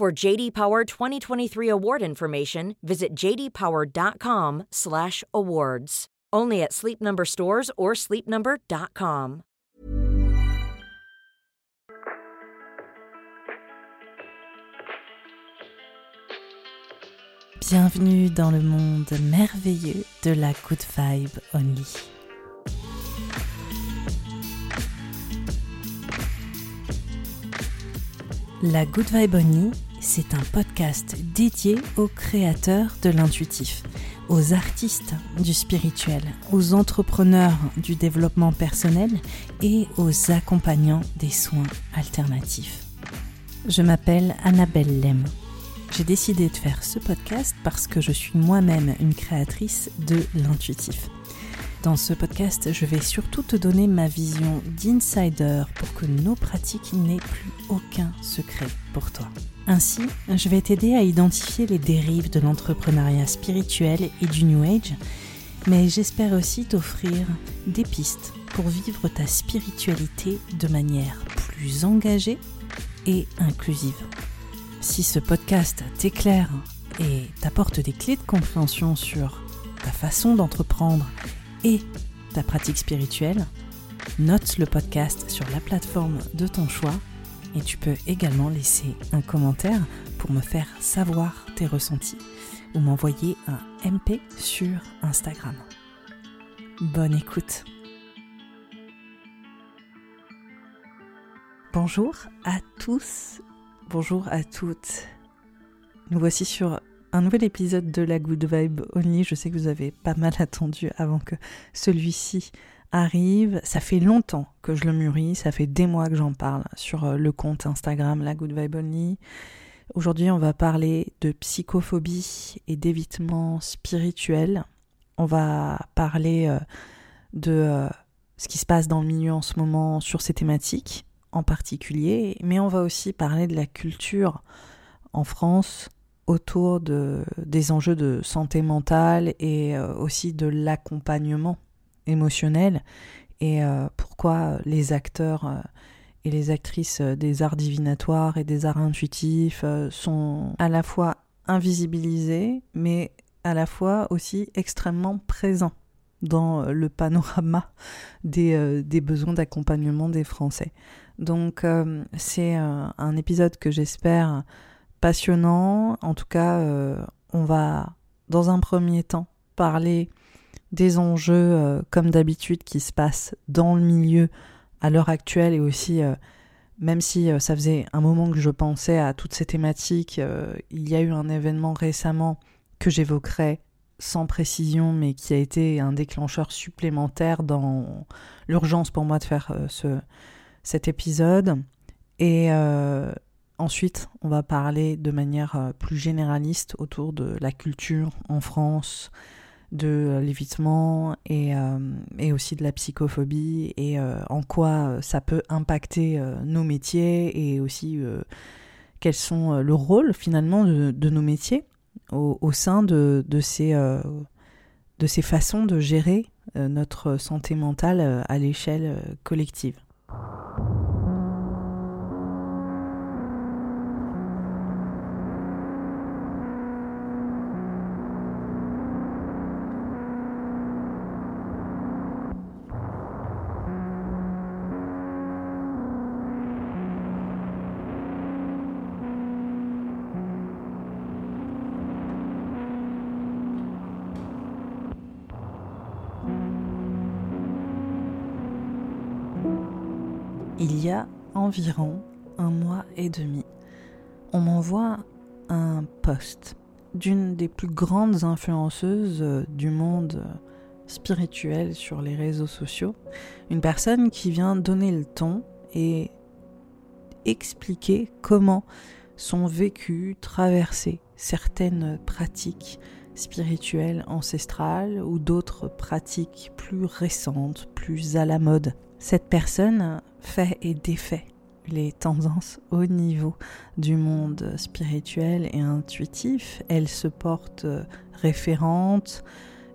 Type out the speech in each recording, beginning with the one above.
For JD Power 2023 award information, visit jdpower.com/awards. Only at Sleep Number stores or sleepnumber.com. Bienvenue dans le monde merveilleux de la Good Vibe Only. La Good Vibe Only, c'est un podcast dédié aux créateurs de l'intuitif aux artistes du spirituel, aux entrepreneurs du développement personnel et aux accompagnants des soins alternatifs. Je m'appelle Annabelle Lem. J'ai décidé de faire ce podcast parce que je suis moi-même une créatrice de l'intuitif. Dans ce podcast, je vais surtout te donner ma vision d'insider pour que nos pratiques n'aient plus aucun secret pour toi. Ainsi, je vais t'aider à identifier les dérives de l'entrepreneuriat spirituel et du New Age, mais j'espère aussi t'offrir des pistes pour vivre ta spiritualité de manière plus engagée et inclusive. Si ce podcast t'éclaire et t'apporte des clés de compréhension sur ta façon d'entreprendre et ta pratique spirituelle, note le podcast sur la plateforme de ton choix et tu peux également laisser un commentaire pour me faire savoir tes ressentis ou m'envoyer un MP sur Instagram. Bonne écoute. Bonjour à tous, bonjour à toutes. Nous voici sur un nouvel épisode de la Good Vibe Only. Je sais que vous avez pas mal attendu avant que celui-ci arrive. Ça fait longtemps que je le mûris, ça fait des mois que j'en parle sur euh, le compte Instagram La Good Vibe Only. Aujourd'hui, on va parler de psychophobie et d'évitement spirituel. On va parler euh, de euh, ce qui se passe dans le milieu en ce moment sur ces thématiques en particulier, mais on va aussi parler de la culture en France autour de, des enjeux de santé mentale et aussi de l'accompagnement émotionnel et euh, pourquoi les acteurs euh, et les actrices euh, des arts divinatoires et des arts intuitifs sont à la fois invisibilisés mais à la fois aussi extrêmement présents dans le panorama des, des besoins d'accompagnement des Français. Donc c'est un épisode que j'espère passionnant. En tout cas, on va dans un premier temps parler des enjeux, euh, comme d'habitude, qui se passent dans le milieu à l'heure actuelle et aussi, euh, même si euh, ça faisait un moment que je pensais à toutes ces thématiques, il y a eu un événement récemment que j'évoquerai sans précision, mais qui a été un déclencheur supplémentaire dans l'urgence pour moi de faire ce, cet épisode. Et ensuite, on va parler de manière plus généraliste autour de la culture en France, de l'évitement et, euh, et, aussi de la psychophobie et euh, en quoi ça peut impacter euh, nos métiers et aussi quels sont le rôle finalement de, nos métiers au, sein de ces façons de gérer notre santé mentale à l'échelle collective. Il y a environ un mois et demi, on m'envoie un post d'une des plus grandes influenceuses euh, du monde euh, spirituel sur les réseaux sociaux, une personne qui vient donner le ton et expliquer comment sont vécues, traversées certaines pratiques spirituelles ancestrales ou d'autres pratiques plus récentes, plus à la mode. Cette personne fait et défait les tendances au niveau du monde spirituel et intuitif. Elle se porte référente,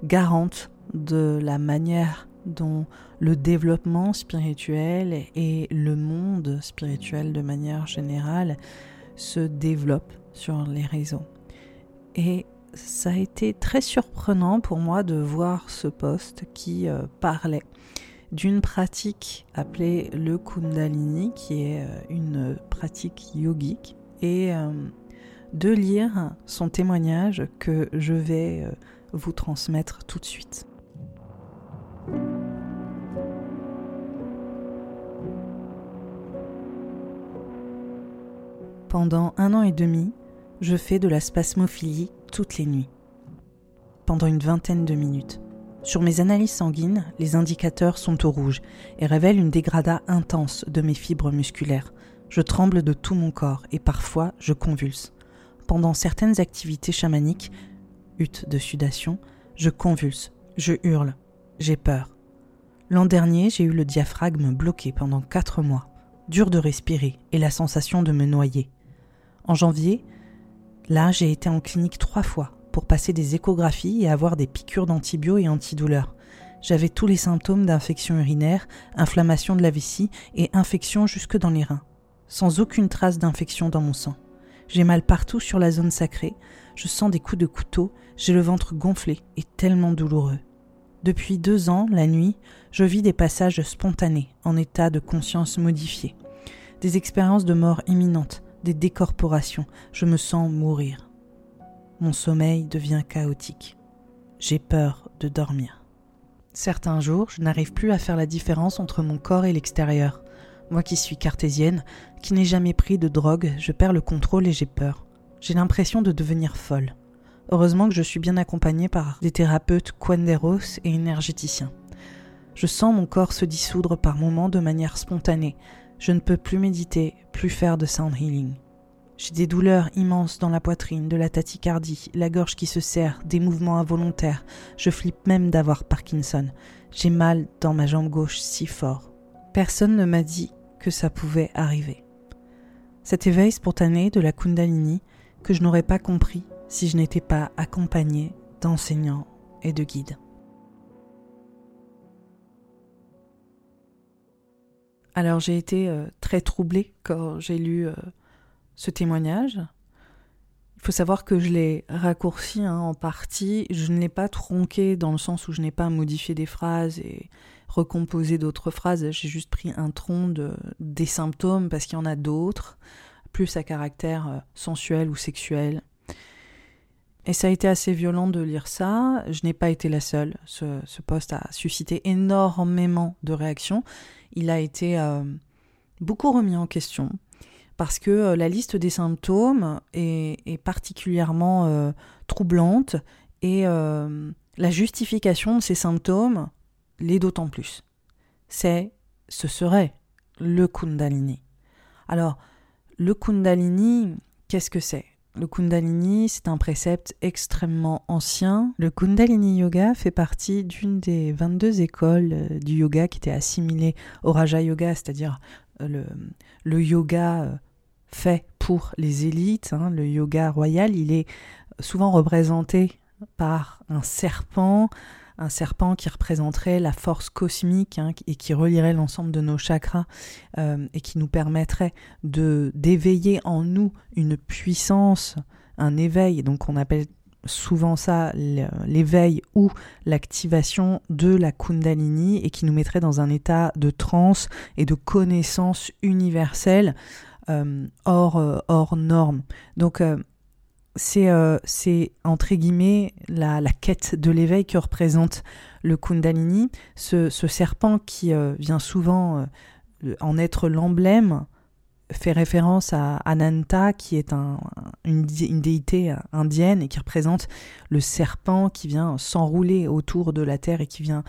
garante de la manière dont le développement spirituel et le monde spirituel de manière générale se développent sur les réseaux. Et ça a été très surprenant pour moi de voir ce poste qui euh, parlait d'une pratique appelée le Kundalini, qui est euh, une pratique yogique, et euh, de lire son témoignage que je vais vous transmettre tout de suite. Pendant un an et demi, je fais de la spasmophilie toutes les nuits. Pendant une vingtaine de minutes. Sur mes analyses sanguines, les indicateurs sont au rouge et révèlent une dégradation intense de mes fibres musculaires. Je tremble de tout mon corps et parfois je convulse. Pendant certaines activités chamaniques, hutte de sudation, je convulse, je hurle, j'ai peur. L'an dernier, j'ai eu le diaphragme bloqué pendant quatre mois, dur de respirer et la sensation de me noyer. En janvier, là, j'ai été en clinique trois fois pour passer des échographies et avoir des piqûres d'antibio et antidouleurs. J'avais tous les symptômes d'infection urinaire, inflammation de la vessie et infection jusque dans les reins, sans aucune trace d'infection dans mon sang. J'ai mal partout sur la zone sacrée, je sens des coups de couteau, j'ai le ventre gonflé et tellement douloureux. Depuis deux ans, la nuit, je vis des passages spontanés, en état de conscience modifié, des expériences de mort imminente, des décorporations, je me sens mourir. Mon sommeil devient chaotique. J'ai peur de dormir. Certains jours, je n'arrive plus à faire la différence entre mon corps et l'extérieur. Moi qui suis cartésienne, qui n'ai jamais pris de drogue, je perds le contrôle et j'ai peur. J'ai l'impression de devenir folle. Heureusement que je suis bien accompagnée par des thérapeutes quanderos et énergéticiens. Je sens mon corps se dissoudre par moments de manière spontanée, je ne peux plus méditer, plus faire de sound healing. J'ai des douleurs immenses dans la poitrine, de la tachycardie, la gorge qui se serre, des mouvements involontaires. Je flippe même d'avoir Parkinson. J'ai mal dans ma jambe gauche si fort. Personne ne m'a dit que ça pouvait arriver. Cet éveil spontané de la Kundalini que je n'aurais pas compris si je n'étais pas accompagné d'enseignants et de guides. Alors j'ai été euh, très troublée quand j'ai lu euh, ce témoignage. Il faut savoir que je l'ai raccourci hein, en partie. Je ne l'ai pas tronqué dans le sens où je n'ai pas modifié des phrases et recomposé d'autres phrases. J'ai juste pris un tronc de, des symptômes parce qu'il y en a d'autres, plus à caractère euh, sensuel ou sexuel. Et ça a été assez violent de lire ça. Je n'ai pas été la seule. Ce, ce poste a suscité énormément de réactions il a été euh, beaucoup remis en question parce que euh, la liste des symptômes est, particulièrement euh, troublante et la justification de ces symptômes l'est d'autant plus. C'est, ce serait le Kundalini. Alors, le Kundalini, qu'est-ce que c'est? Le Kundalini, c'est un précepte extrêmement ancien. Le Kundalini Yoga fait partie d'une des 22 écoles euh, du yoga qui étaient assimilées au Raja Yoga, c'est-à-dire euh, le, yoga euh, fait pour les élites. Hein. Le yoga royal, il est souvent représenté par un serpent, un serpent qui représenterait la force cosmique hein, et qui relierait l'ensemble de nos chakras euh, et qui nous permettrait de d'éveiller en nous une puissance, un éveil. Donc on appelle souvent ça l'éveil ou l'activation de la Kundalini et qui nous mettrait dans un état de transe et de connaissance universelle euh, hors, euh, hors norme. Donc c'est entre guillemets la, quête de l'éveil que représente le Kundalini, ce, serpent qui euh, vient souvent euh, en être l'emblème, fait référence à Ananta, qui est une, déité indienne et qui représente le serpent qui vient s'enrouler autour de la terre et qui vient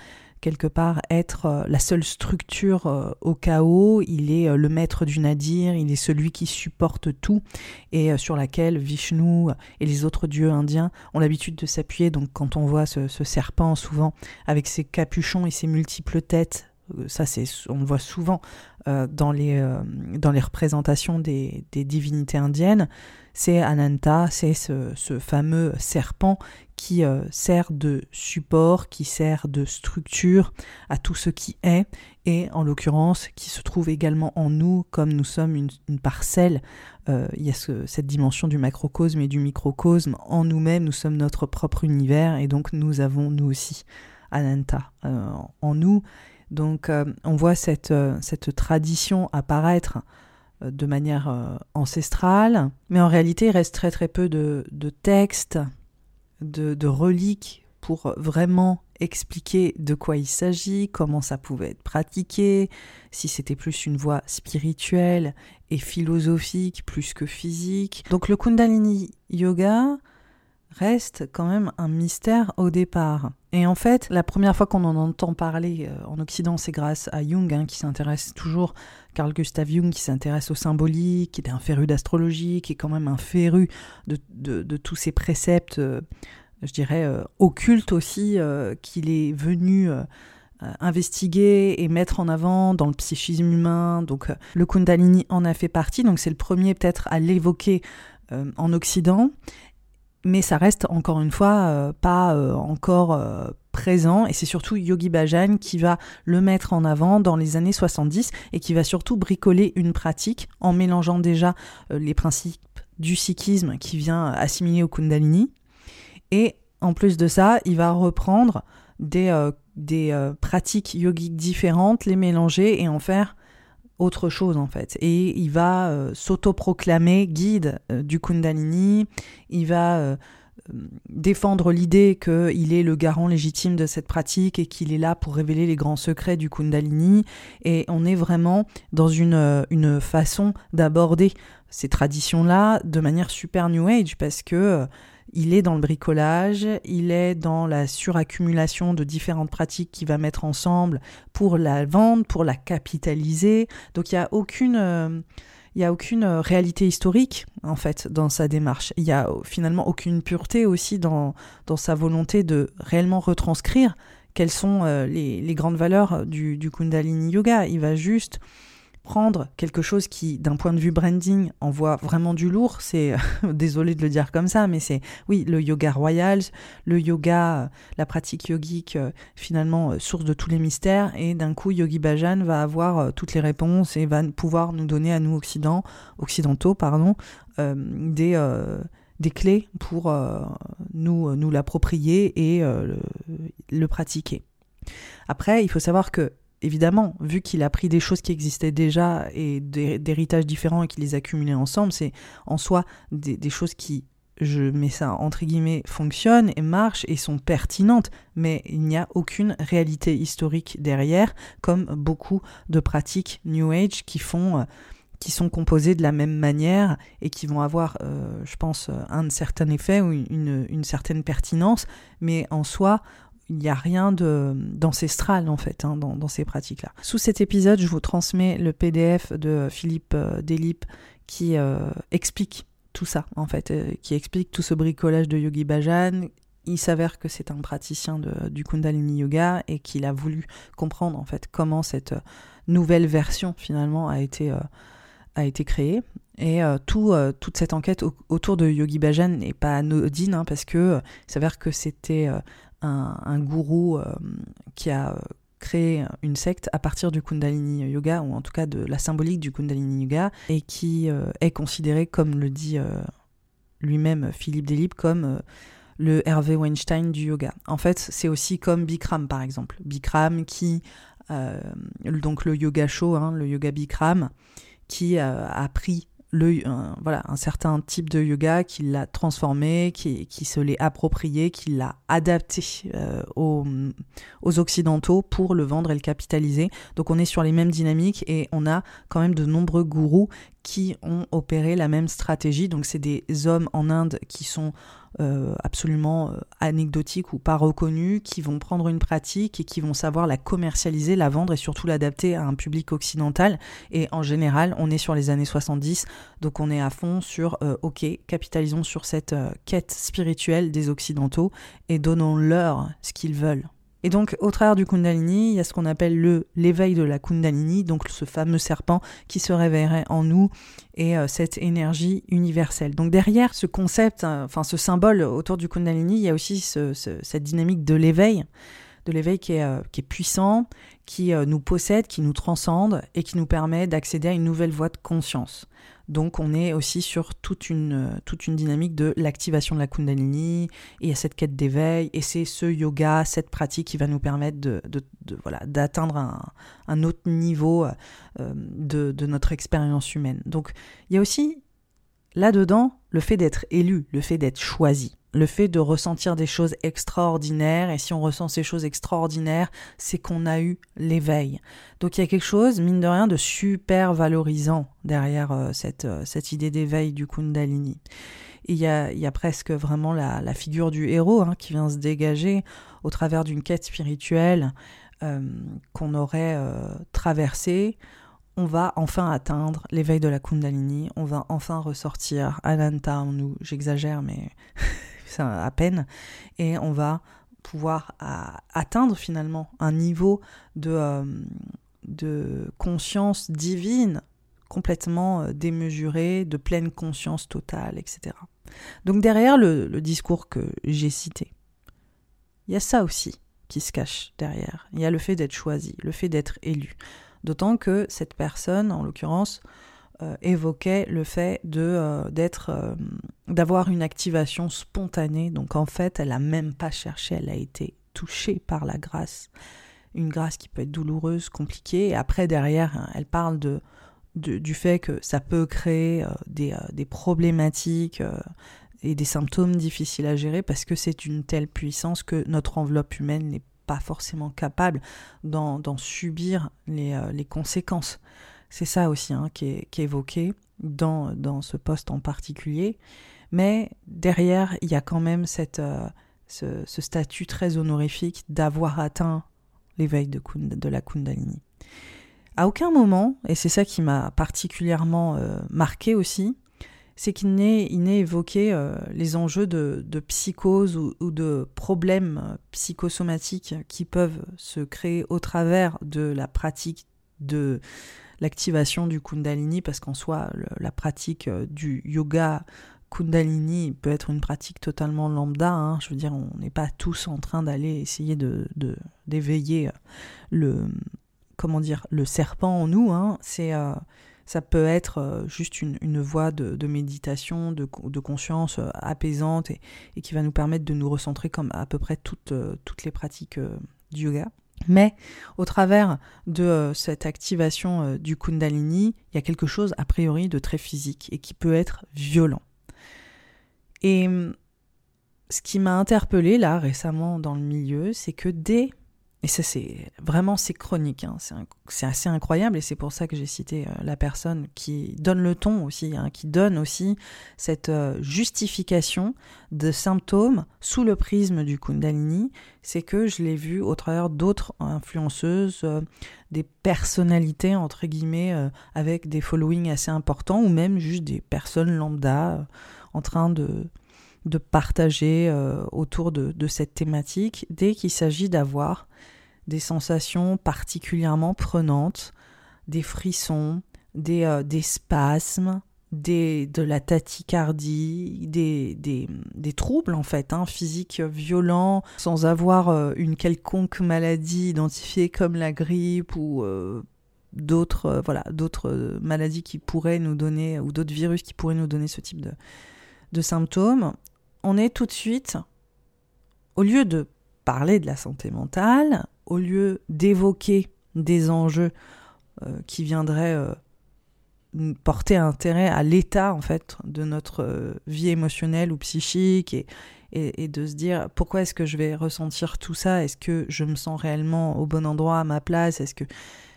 quelque part être euh, la seule structure euh, au chaos, il est euh, le maître du nadir, il est celui qui supporte tout et sur laquelle Vishnu et les autres dieux indiens ont l'habitude de s'appuyer. Donc quand on voit ce, serpent souvent avec ses capuchons et ses multiples têtes, ça c'est on le voit souvent dans, les, dans les représentations des, divinités indiennes, c'est Ananta, c'est ce, ce, fameux serpent qui euh, sert de support, qui sert de structure à tout ce qui est, et en l'occurrence qui se trouve également en nous, comme nous sommes une, parcelle. Euh, il y a cette dimension du macrocosme et du microcosme. En nous-mêmes, nous sommes notre propre univers, et donc nous avons nous aussi Ananta euh, en nous. Donc on voit cette, cette tradition apparaître de manière ancestrale, mais en réalité il reste très très peu de, de textes de, reliques pour vraiment expliquer de quoi il s'agit, comment ça pouvait être pratiqué, si c'était plus une voie spirituelle et philosophique plus que physique. Donc le Kundalini Yoga reste quand même un mystère au départ. Et en fait, la première fois qu'on en entend parler euh, en Occident, c'est grâce à Jung, hein, qui s'intéresse toujours, Carl Gustav Jung, qui s'intéresse au symbolique, qui était un féru d'astrologie, qui est quand même un féru de, tous ces préceptes, euh, je dirais, euh, occultes aussi, qu'il est venu investiguer et mettre en avant dans le psychisme humain. Donc le Kundalini en a fait partie, donc c'est le premier peut-être à l'évoquer en Occident mais ça reste encore une fois euh, pas euh, encore euh, présent. Et c'est surtout Yogi Bhajan qui va le mettre en avant dans les années 70 et qui va surtout bricoler une pratique en mélangeant déjà les principes du sikhisme qui vient assimiler au Kundalini. Et en plus de ça, il va reprendre des, des pratiques yogiques différentes, les mélanger et en faire autre chose en fait. Et il va euh, s'autoproclamer guide euh, du Kundalini, il va euh, défendre l'idée qu'il est le garant légitime de cette pratique et qu'il est là pour révéler les grands secrets du Kundalini. Et on est vraiment dans une, une façon d'aborder ces traditions-là de manière super New Age parce que il est dans le bricolage, il est dans la suraccumulation de différentes pratiques qu'il va mettre ensemble pour la vendre, pour la capitaliser. Donc il n'y a aucune... Euh, a aucune réalité historique en fait dans sa démarche. Il n'y a finalement aucune pureté aussi dans, dans sa volonté de réellement retranscrire quelles sont euh, les, grandes valeurs du, du Kundalini Yoga. Il va juste prendre quelque chose qui, d'un point de vue branding, envoie vraiment du lourd, c'est, désolé de le dire comme ça, mais c'est, oui, le yoga royal, le yoga, euh, la pratique yogique, euh, finalement, euh, source de tous les mystères, et d'un coup, Yogi Bhajan va avoir toutes les réponses et va pouvoir nous donner à nous occident, occidentaux, pardon, des, des clés pour nous, nous l'approprier et le, le pratiquer. Après, il faut savoir que évidemment, vu qu'il a pris des choses qui existaient déjà et d'héritages différents et qu'il les a cumulés ensemble, c'est en soi des, choses qui, je mets ça entre guillemets, fonctionnent et marchent et sont pertinentes, mais il n'y a aucune réalité historique derrière, comme beaucoup de pratiques New Age qui font... Euh, qui sont composées de la même manière et qui vont avoir, euh, je pense, un certain effet ou une certaine pertinence, mais en soi, il n'y a rien d'ancestral en fait hein, dans, ces pratiques-là. Sous cet épisode, je vous transmets le PDF de Philippe euh, Delip qui euh, explique tout ça en fait, euh, qui explique tout ce bricolage de Yogi Bhajan. Il s'avère que c'est un praticien du Kundalini Yoga et qu'il a voulu comprendre en fait comment cette nouvelle version finalement a été, a été créée. Et tout, toute cette enquête autour de Yogi Bhajan n'est pas anodine hein, parce que s'avère que c'était un, gourou euh, qui a euh, créé une secte à partir du Kundalini Yoga, ou en tout cas de la symbolique du Kundalini Yoga, et qui euh, est considéré, comme le dit lui-même Philippe Delib, comme le Hervé Weinstein du yoga. En fait, c'est aussi comme Bikram, par exemple. Bikram qui, donc le yoga show, hein, le yoga Bikram, qui a pris un, voilà, un certain type de yoga, qui l'a transformé, qui, qui se l'est approprié, qui l'a adapté euh, aux, aux, occidentaux pour le vendre et le capitaliser. Donc on est sur les mêmes dynamiques et on a quand même de nombreux gourous qui ont opéré la même stratégie. Donc c'est des hommes en Inde qui sont euh, absolument euh, anecdotiques ou pas reconnus, qui vont prendre une pratique et qui vont savoir la commercialiser, la vendre et surtout l'adapter à un public occidental. Et en général, on est sur les années 70, donc on est à fond sur, euh, ok, capitalisons sur cette quête spirituelle des Occidentaux et donnons-leur ce qu'ils veulent. Et donc, au travers du Kundalini, il y a ce qu'on appelle le l'éveil de la Kundalini, donc ce fameux serpent qui se réveillerait en nous et euh, cette énergie universelle. Donc derrière ce concept, euh, enfin ce symbole autour du Kundalini, il y a aussi cette dynamique de l'éveil, de l'éveil qui, euh, qui, est puissant, qui nous possède, qui nous transcende et qui nous permet d'accéder à une nouvelle voie de conscience. Donc on est aussi sur toute une, toute une dynamique de l'activation de la Kundalini, et a cette quête d'éveil, et c'est ce yoga, cette pratique qui va nous permettre de, voilà, d'atteindre un, autre niveau euh, de, de notre expérience humaine. Donc il y a aussi là-dedans le fait d'être élu, le fait d'être choisi le fait de ressentir des choses extraordinaires, et si on ressent ces choses extraordinaires, c'est qu'on a eu l'éveil. Donc il y a quelque chose, mine de rien, de super valorisant derrière euh, cette, euh, cette idée d'éveil du Kundalini. il y a, il y a presque vraiment la, figure du héros hein, qui vient se dégager au travers d'une quête spirituelle euh, qu'on aurait traversée on va enfin atteindre l'éveil de la Kundalini, on va enfin ressortir Ananta en nous, j'exagère mais à peine, et on va pouvoir atteindre finalement un niveau de, euh, de conscience divine complètement euh, démesuré, de pleine conscience totale, etc. Donc derrière le, discours que j'ai cité, il y a ça aussi qui se cache derrière. Il y a le fait d'être choisi, le fait d'être élu. D'autant que cette personne, en l'occurrence, évoquait le fait de euh, d'être euh, d'avoir une activation spontanée. Donc en fait, elle a même pas cherché, elle a été touchée par la grâce, une grâce qui peut être douloureuse, compliquée. Après derrière, hein, elle parle de, du fait que ça peut créer des, des, problématiques et des symptômes difficiles à gérer parce que c'est une telle puissance que notre enveloppe humaine n'est pas forcément capable d'en subir les, les conséquences. C'est ça aussi hein, qui, est, évoqué dans, ce poste en particulier. Mais derrière, il y a quand même cette, euh, ce, statut très honorifique d'avoir atteint l'éveil de, de, la Kundalini. À aucun moment, et c'est ça qui m'a particulièrement euh, marqué aussi, c'est qu'il n'est évoqué euh, les enjeux de, psychose ou, ou, de problèmes psychosomatiques qui peuvent se créer au travers de la pratique de l'activation du Kundalini, parce qu'en soi, la pratique euh, du yoga Kundalini peut être une pratique totalement lambda. Hein. Je veux dire, on n'est pas tous en train d'aller essayer de d'éveiller euh, le comment dire le serpent en nous. Hein. C'est euh, ça peut être juste une, voie de, méditation, de, de, conscience apaisante et, et, qui va nous permettre de nous recentrer comme à peu près toutes, toutes les pratiques du yoga. Mais au travers de euh, cette activation euh, du Kundalini, il y a quelque chose a priori de très physique et qui peut être violent. Et hum, ce qui m'a interpellé là récemment dans le milieu, c'est que dès et ça, c'est vraiment, c'est chronique. Hein. C'est assez incroyable et c'est pour ça que j'ai cité euh, la personne qui donne le ton aussi, hein, qui donne aussi cette euh, justification de symptômes sous le prisme du Kundalini. C'est que je l'ai vu au travers d'autres influenceuses, euh, des personnalités, entre guillemets, avec des followings assez importants ou même juste des personnes lambda en train de de partager autour de, cette thématique dès qu'il s'agit d'avoir des sensations particulièrement prenantes, des frissons, des, euh, spasmes, des, de la tachycardie, des, des, troubles en fait, hein, physiques violents, sans avoir euh, une quelconque maladie identifiée comme la grippe ou euh, d'autres voilà d'autres maladies qui pourraient nous donner ou d'autres virus qui pourraient nous donner ce type de, de symptômes. On est tout de suite, au lieu de parler de la santé mentale, au lieu d'évoquer des enjeux euh, qui viendraient euh, porter intérêt à l'état en fait de notre euh, vie émotionnelle ou psychique et, et, de se dire pourquoi est-ce que je vais ressentir tout ça? Est-ce que je me sens réellement au bon endroit, à ma place? Est-ce que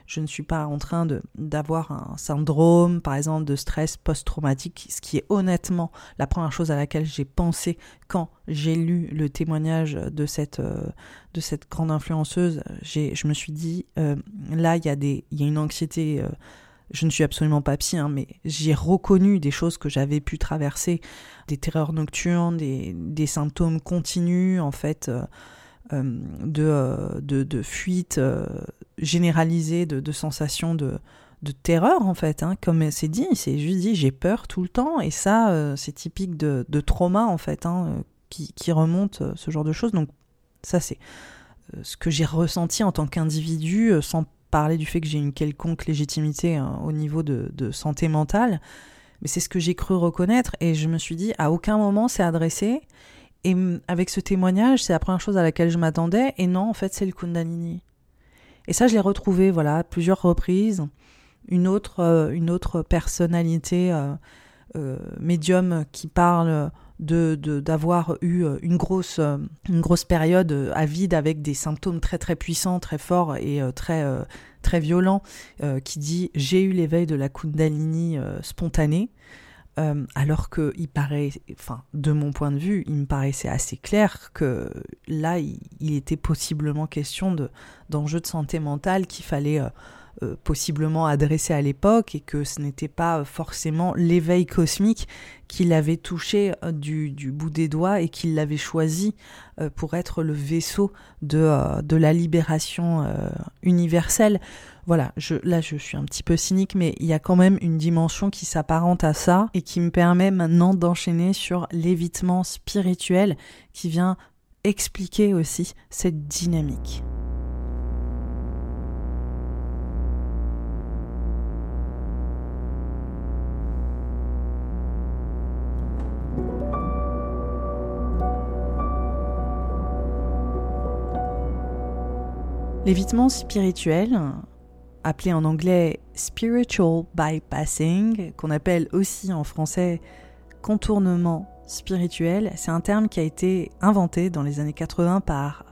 Je ne suis pas en train d'avoir un syndrome, par exemple, de stress post-traumatique, ce qui est honnêtement la première chose à laquelle j'ai pensé quand j'ai lu le témoignage de cette, euh, de cette grande influenceuse. Je me suis dit, euh, là, il y, a y a une anxiété. Euh, je ne suis absolument pas psy, hein, mais j'ai reconnu des choses que j'avais pu traverser, des terreurs nocturnes, des, des symptômes continus, en fait, de, de, de, fuite généralisée, de, sensations de, de terreur en fait, hein, comme c'est dit, c'est juste dit j'ai peur tout le temps et ça c'est typique de, de, trauma en fait, hein, qui, qui, remonte ce genre de choses. Donc ça c'est ce que j'ai ressenti en tant qu'individu, sans parler du fait que j'ai une quelconque légitimité hein, au niveau de, de, santé mentale, mais c'est ce que j'ai cru reconnaître et je me suis dit à aucun moment c'est adressé et avec ce témoignage, c'est la première chose à laquelle je m'attendais. Et non, en fait, c'est le Kundalini. Et ça, je l'ai retrouvé, voilà, à plusieurs reprises. Une autre, euh, personnalité euh, euh, médium qui parle de d'avoir eu une grosse une grosse période à vide avec des symptômes très très puissants, très forts et très très violents, qui dit j'ai eu l'éveil de la Kundalini spontanée. Euh, alors que il paraît, enfin, de mon point de vue, il me paraissait assez clair que là, il, était possiblement question de d'enjeux de santé mentale qu'il fallait euh, euh, possiblement adresser à l'époque et que ce n'était pas forcément l'éveil cosmique qui l'avait touché du, bout des doigts et qu'il l'avait choisi pour être le vaisseau de la libération universelle voilà, là je suis un petit peu cynique, mais il y a quand même une dimension qui s'apparente à ça et qui me permet maintenant d'enchaîner sur l'évitement spirituel qui vient expliquer aussi cette dynamique. L'évitement spirituel, appelé en anglais spiritual bypassing, qu'on appelle aussi en français contournement spirituel. C'est un terme qui a été inventé dans les années 80 par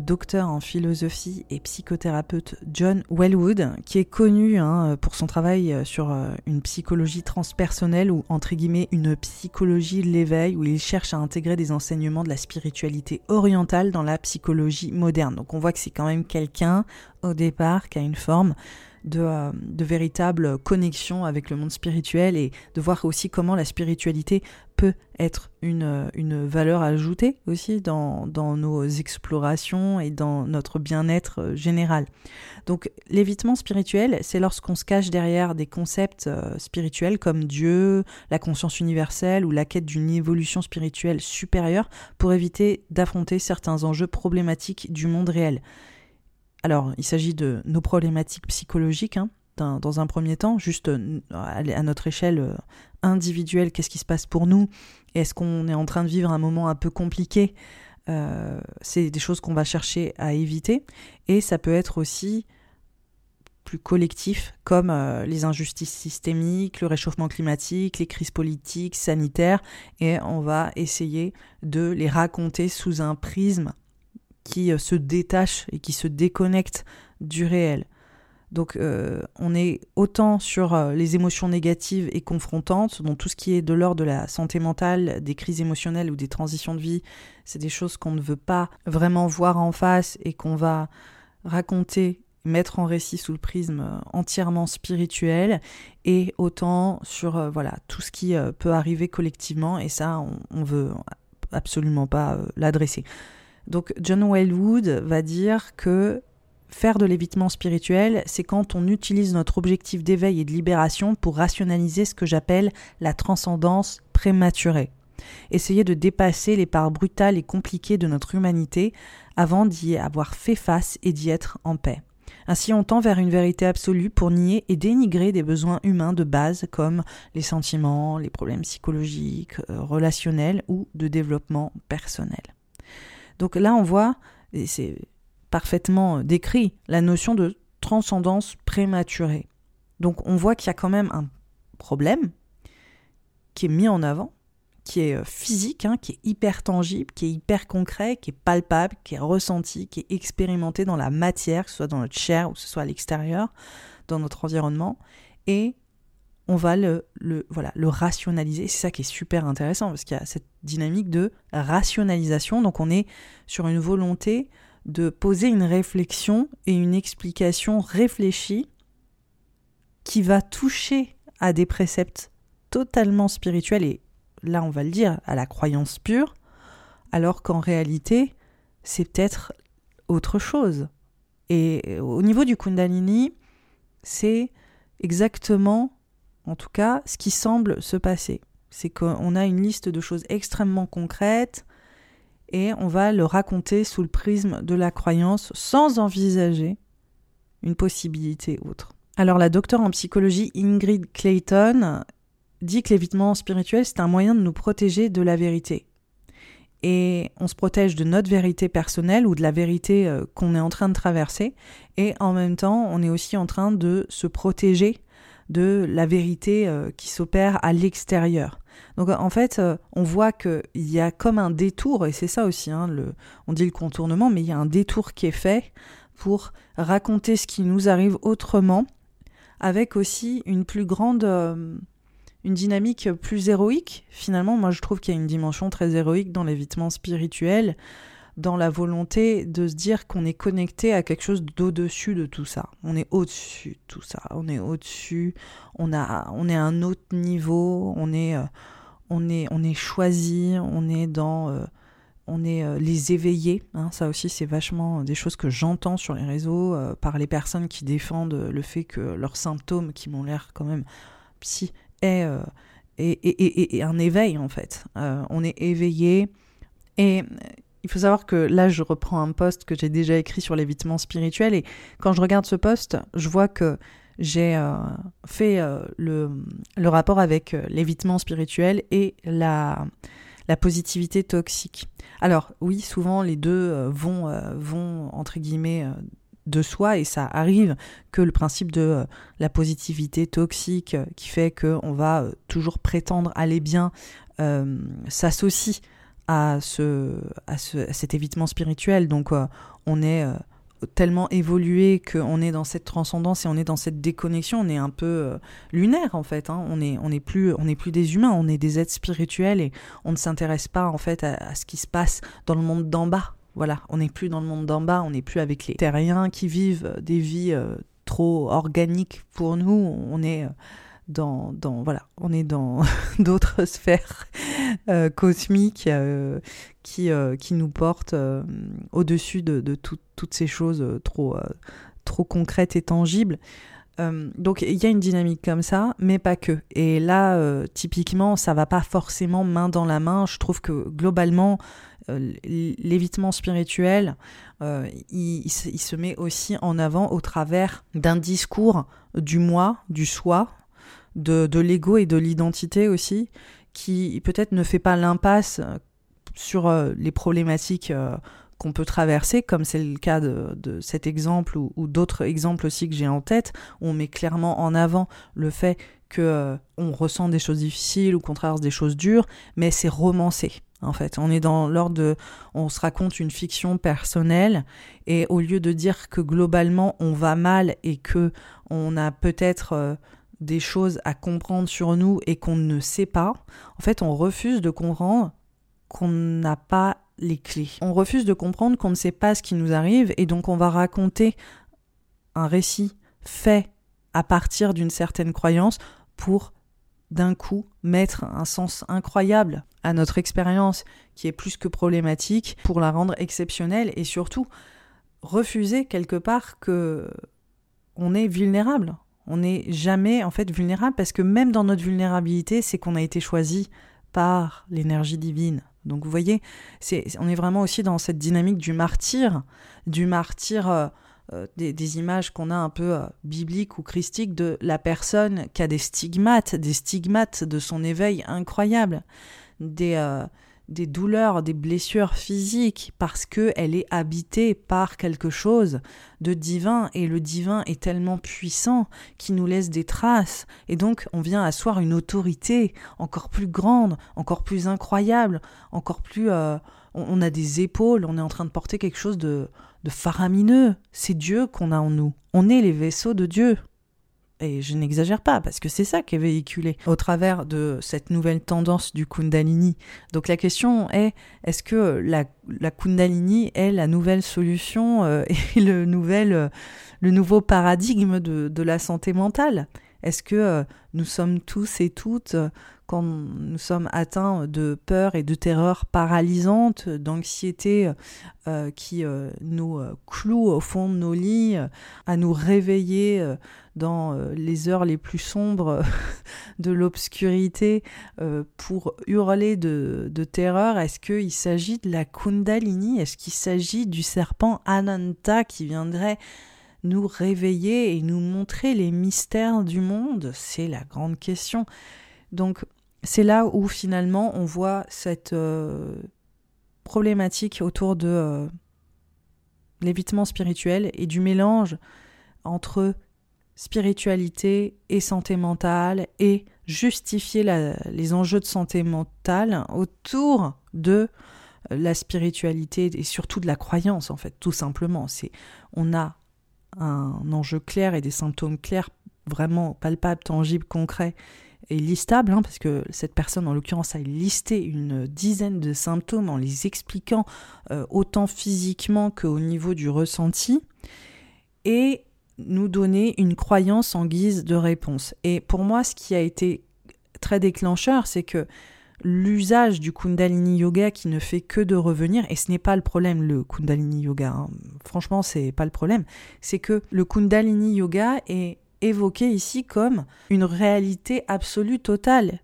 docteur en philosophie et psychothérapeute John Wellwood, qui est connu hein, pour son travail sur euh, une psychologie transpersonnelle ou entre guillemets une psychologie de l'éveil, où il cherche à intégrer des enseignements de la spiritualité orientale dans la psychologie moderne. Donc on voit que c'est quand même quelqu'un au départ qui a une forme de, euh, de avec le monde spirituel et de voir aussi comment la spiritualité peut être une, euh, une valeur ajoutée aussi dans, dans, nos explorations et dans notre bien-être euh, général. Donc l'évitement spirituel, c'est lorsqu'on se cache derrière des concepts spirituels comme Dieu, la conscience universelle ou la quête d'une évolution spirituelle supérieure pour éviter d'affronter certains enjeux problématiques du monde réel. Alors, il s'agit de nos problématiques psychologiques, hein, dans, un premier temps, juste euh, à notre échelle euh, individuelle, qu'est-ce qui se passe pour nous? Est-ce qu'on est en train de vivre un moment un peu compliqué? Euh, C'est des choses qu'on va chercher à éviter. Et ça peut être aussi plus collectif, comme les injustices systémiques, le réchauffement climatique, les crises politiques, sanitaires, et on va essayer de les raconter sous un prisme qui euh, se détache et qui se déconnecte du réel. Donc euh, on est autant sur euh, les émotions négatives et confrontantes, dont tout ce qui est de l'ordre de la santé mentale, des crises émotionnelles ou des transitions de vie, c'est des choses qu'on ne veut pas vraiment voir en face et qu'on va raconter, mettre en récit sous le prisme entièrement spirituel, et autant sur voilà tout ce qui peut arriver collectivement, et ça on, on veut absolument pas l'adresser. Donc John Wellwood va dire que faire de l'évitement spirituel, c'est quand on utilise notre objectif d'éveil et de libération pour rationaliser ce que j'appelle la transcendance prématurée. Essayer de dépasser les parts brutales et compliquées de notre humanité avant d'y avoir fait face et d'y être en paix. Ainsi on tend vers une vérité absolue pour nier et dénigrer des besoins humains de base comme les sentiments, les problèmes psychologiques, euh, relationnels ou de développement personnel. Donc là, on voit, et c'est parfaitement décrit, la notion de transcendance prématurée. Donc on voit qu'il y a quand même un problème qui est mis en avant, qui est physique, hein, qui est hyper tangible, qui est hyper concret, qui est palpable, qui est ressenti, qui est expérimenté dans la matière, que ce soit dans notre chair ou que ce soit à l'extérieur, dans notre environnement. Et on va le, voilà, le rationaliser. C'est ça qui est super intéressant, parce qu'il y a cette dynamique de rationalisation. Donc on est sur une volonté de poser une réflexion et une explication réfléchie qui va toucher à des préceptes totalement spirituels et là on va le dire, à la croyance pure, alors qu'en réalité, c'est peut-être autre chose. Et au niveau du Kundalini, c'est exactement, en tout cas, ce qui semble se passer. C'est qu'on a une liste de choses extrêmement concrètes et on va le raconter sous le prisme de la croyance sans envisager une possibilité autre. Alors la docteure en psychologie Ingrid Clayton dit que l'évitement spirituel, c'est un moyen de nous protéger de la vérité. Et on se protège de notre vérité personnelle ou de la vérité euh, qu'on est en train de traverser. Et en même temps, on est aussi en train de se protéger de la vérité euh, qui s'opère à l'extérieur. Donc en fait, euh, on voit qu'il y a comme un détour, et c'est ça aussi, hein, on dit le contournement, mais il y a un détour qui est fait pour raconter ce qui nous arrive autrement, avec aussi une plus grande une dynamique plus héroïque. Finalement, moi je trouve qu'il y a une dimension très héroïque dans l'évitement spirituel, dans la volonté de se dire qu'on est connecté à quelque chose d'au-dessus de tout ça. On est au-dessus de tout ça. On est au-dessus. On on est à un autre niveau. On est, euh, on est, on est choisi. On est dans, euh, on est euh, les éveillés. Hein. ça aussi, c'est vachement des choses que j'entends sur les réseaux par les personnes qui défendent le fait que leurs symptômes, qui m'ont l'air quand même psy est, un éveil en fait. On est éveillé et il faut savoir que là, je reprends un poste que j'ai déjà écrit sur l'évitement spirituel et quand je regarde ce poste, je vois que j'ai euh, fait le, le, rapport avec l'évitement spirituel et la, positivité toxique. Alors oui, souvent les deux vont, vont entre guillemets de soi et ça arrive que le principe de euh, la positivité toxique euh, qui fait qu'on va euh, toujours prétendre aller bien s'associe à, ce, à, ce, cet évitement spirituel. Donc on est tellement évolué qu'on est dans cette transcendance et on est dans cette déconnexion, on est un peu lunaire en fait. Hein. On n'est on est plus, plus des humains, on est des êtres spirituels et on ne s'intéresse pas en fait à, ce qui se passe dans le monde d'en bas. Voilà, on n'est plus dans le monde d'en bas, on n'est plus avec les terriens qui vivent des vies euh, trop organiques pour nous. On est euh, dans, dans voilà, on est dans d'autres sphères euh, cosmiques qui, qui nous portent au-dessus de, toutes ces choses trop, trop concrètes et tangibles. donc il y a une dynamique comme ça, mais pas que. Et là, typiquement, ça va pas forcément main dans la main. Je trouve que globalement, euh, l'évitement spirituel, euh, il, se met aussi en avant au travers d'un discours du moi, du soi, de, l'ego et de l'identité aussi, qui peut-être ne fait pas l'impasse sur euh, les problématiques qu'on peut traverser, comme c'est le cas de, cet exemple ou, d'autres exemples aussi que j'ai en tête, où on met clairement en avant le fait que on ressent des choses difficiles ou qu'on traverse des choses dures, mais c'est romancé en fait. On est dans l'ordre de, on se raconte une fiction personnelle et au lieu de dire que globalement on va mal et que on a peut-être euh, des choses à comprendre sur nous et qu'on ne sait pas, en fait, on refuse de comprendre qu'on n'a pas les clés. On refuse de comprendre qu'on ne sait pas ce qui nous arrive et donc on va raconter un récit fait à partir d'une certaine croyance pour d'un coup mettre un sens incroyable à notre expérience qui est plus que problématique pour la rendre exceptionnelle et surtout refuser quelque part que on est vulnérable. On n'est jamais en fait vulnérable parce que même dans notre vulnérabilité, c'est qu'on a été choisi par l'énergie divine. Donc vous voyez, c'est, on est vraiment aussi dans cette dynamique du martyr, du martyr euh, euh, des, images qu'on a un peu euh, bibliques ou christiques de la personne qui a des stigmates, des stigmates de son éveil incroyable, des, des douleurs, des blessures physiques, parce qu'elle est habitée par quelque chose de divin, et le divin est tellement puissant qu'il nous laisse des traces, et donc on vient asseoir une autorité encore plus grande, encore plus incroyable, encore plus... Euh, on, a des épaules, on est en train de porter quelque chose de, de faramineux. C'est Dieu qu'on a en nous. On est les vaisseaux de Dieu. Et je n'exagère pas, parce que c'est ça qui est véhiculé au travers de cette nouvelle tendance du Kundalini. Donc la question est, est-ce que la, Kundalini est la nouvelle solution euh, et le, nouvel, euh, le nouveau paradigme de, la santé mentale? Est-ce que euh, nous sommes tous et toutes quand nous sommes atteints de peur et de terreur paralysantes, d'anxiété euh, qui euh, nous euh, cloue au fond de nos lits, à nous réveiller dans les heures les plus sombres de l'obscurité pour hurler de, de terreur. Est-ce qu'il s'agit de la Kundalini? Est-ce qu'il s'agit du serpent Ananta qui viendrait nous réveiller et nous montrer les mystères du monde? C'est la grande question. Donc c'est là où finalement on voit cette euh, problématique autour de euh, l'évitement spirituel et du mélange entre spiritualité et santé mentale et justifier les enjeux de santé mentale autour de la spiritualité et surtout de la croyance en fait tout simplement. C'est on a un enjeu clair et des symptômes clairs vraiment palpables tangibles concrets et listable, hein, parce que cette personne, en l'occurrence, a listé une dizaine de symptômes en les expliquant euh, autant physiquement qu'au niveau du ressenti, et nous donner une croyance en guise de réponse. Et pour moi, ce qui a été très déclencheur, c'est que l'usage du Kundalini Yoga qui ne fait que de revenir, et ce n'est pas le problème, le Kundalini Yoga, hein, franchement, c'est pas le problème, c'est que le Kundalini Yoga est évoqué ici comme une réalité absolue totale.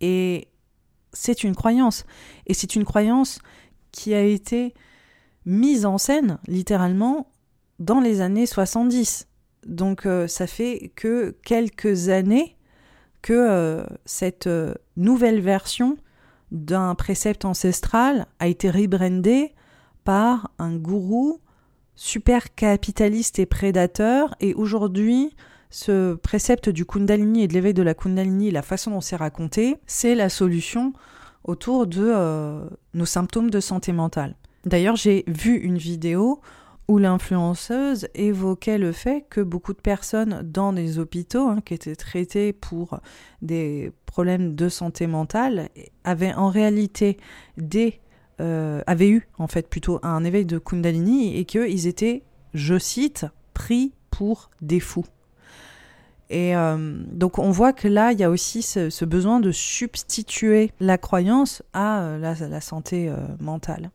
Et c'est une croyance. Et c'est une croyance qui a été mise en scène, littéralement, dans les années 70. Donc euh, ça fait que quelques années que euh, cette euh, nouvelle version d'un précepte ancestral a été rebrandée par un gourou super capitaliste et prédateur. Et aujourd'hui, ce précepte du Kundalini et de l'éveil de la Kundalini, la façon dont c'est raconté, c'est la solution autour de euh, nos symptômes de santé mentale. D'ailleurs, j'ai vu une vidéo où l'influenceuse évoquait le fait que beaucoup de personnes dans des hôpitaux hein, qui étaient traitées pour des problèmes de santé mentale avaient en réalité des euh, avaient eu en fait plutôt un éveil de Kundalini et qu'ils étaient, je cite, pris pour des fous. Et euh, donc on voit que là, il y a aussi ce, besoin de substituer la croyance à euh, la, santé mentale.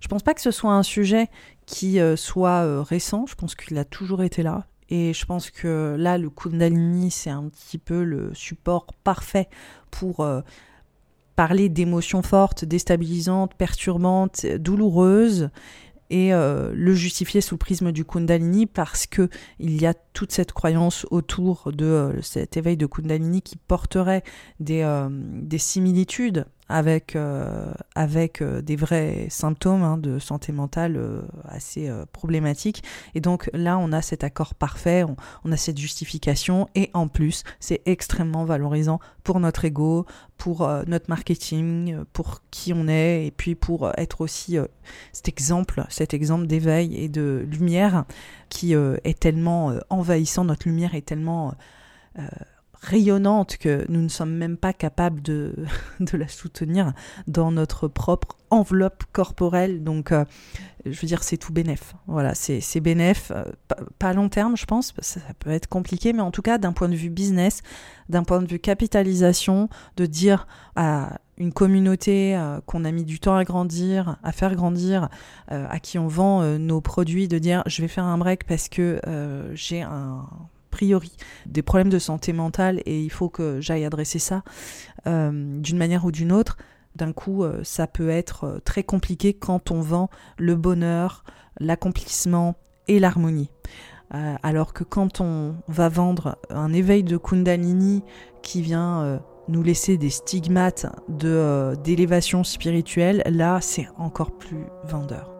Je pense pas que ce soit un sujet qui soit récent, je pense qu'il a toujours été là. Et je pense que là, le Kundalini, c'est un petit peu le support parfait pour parler d'émotions fortes, déstabilisantes, perturbantes, douloureuses, et euh, le justifier sous le prisme du Kundalini parce que il y a toute cette croyance autour de euh, cet éveil de Kundalini qui porterait des, euh, des similitudes avec, euh, avec euh, des vrais symptômes hein, de santé mentale euh, assez problématiques. Et donc là, on a cet accord parfait, on, a cette justification, et en plus, c'est extrêmement valorisant pour notre ego, pour notre marketing, pour qui on est, et puis pour être aussi cet exemple, cet exemple d'éveil et de lumière qui est tellement envahissant, notre lumière est tellement rayonnante que nous ne sommes même pas capables de, de la soutenir dans notre propre enveloppe corporelle. Donc, euh, je veux dire, c'est tout bénéf. Voilà, c'est bénéf. Euh, pas à long terme, je pense, ça peut être compliqué, mais en tout cas, d'un point de vue business, d'un point de vue capitalisation, de dire à une communauté euh, qu'on a mis du temps à grandir, à faire grandir, à qui on vend nos produits, de dire je vais faire un break parce que j'ai un priori des problèmes de santé mentale et il faut que j'aille adresser ça euh, d'une manière ou d'une autre, d'un coup, euh, ça peut être euh, très compliqué quand on vend le bonheur, l'accomplissement et l'harmonie. alors que quand on va vendre un éveil de Kundalini qui vient nous laisser des stigmates de d'élévation spirituelle, là c'est encore plus vendeur.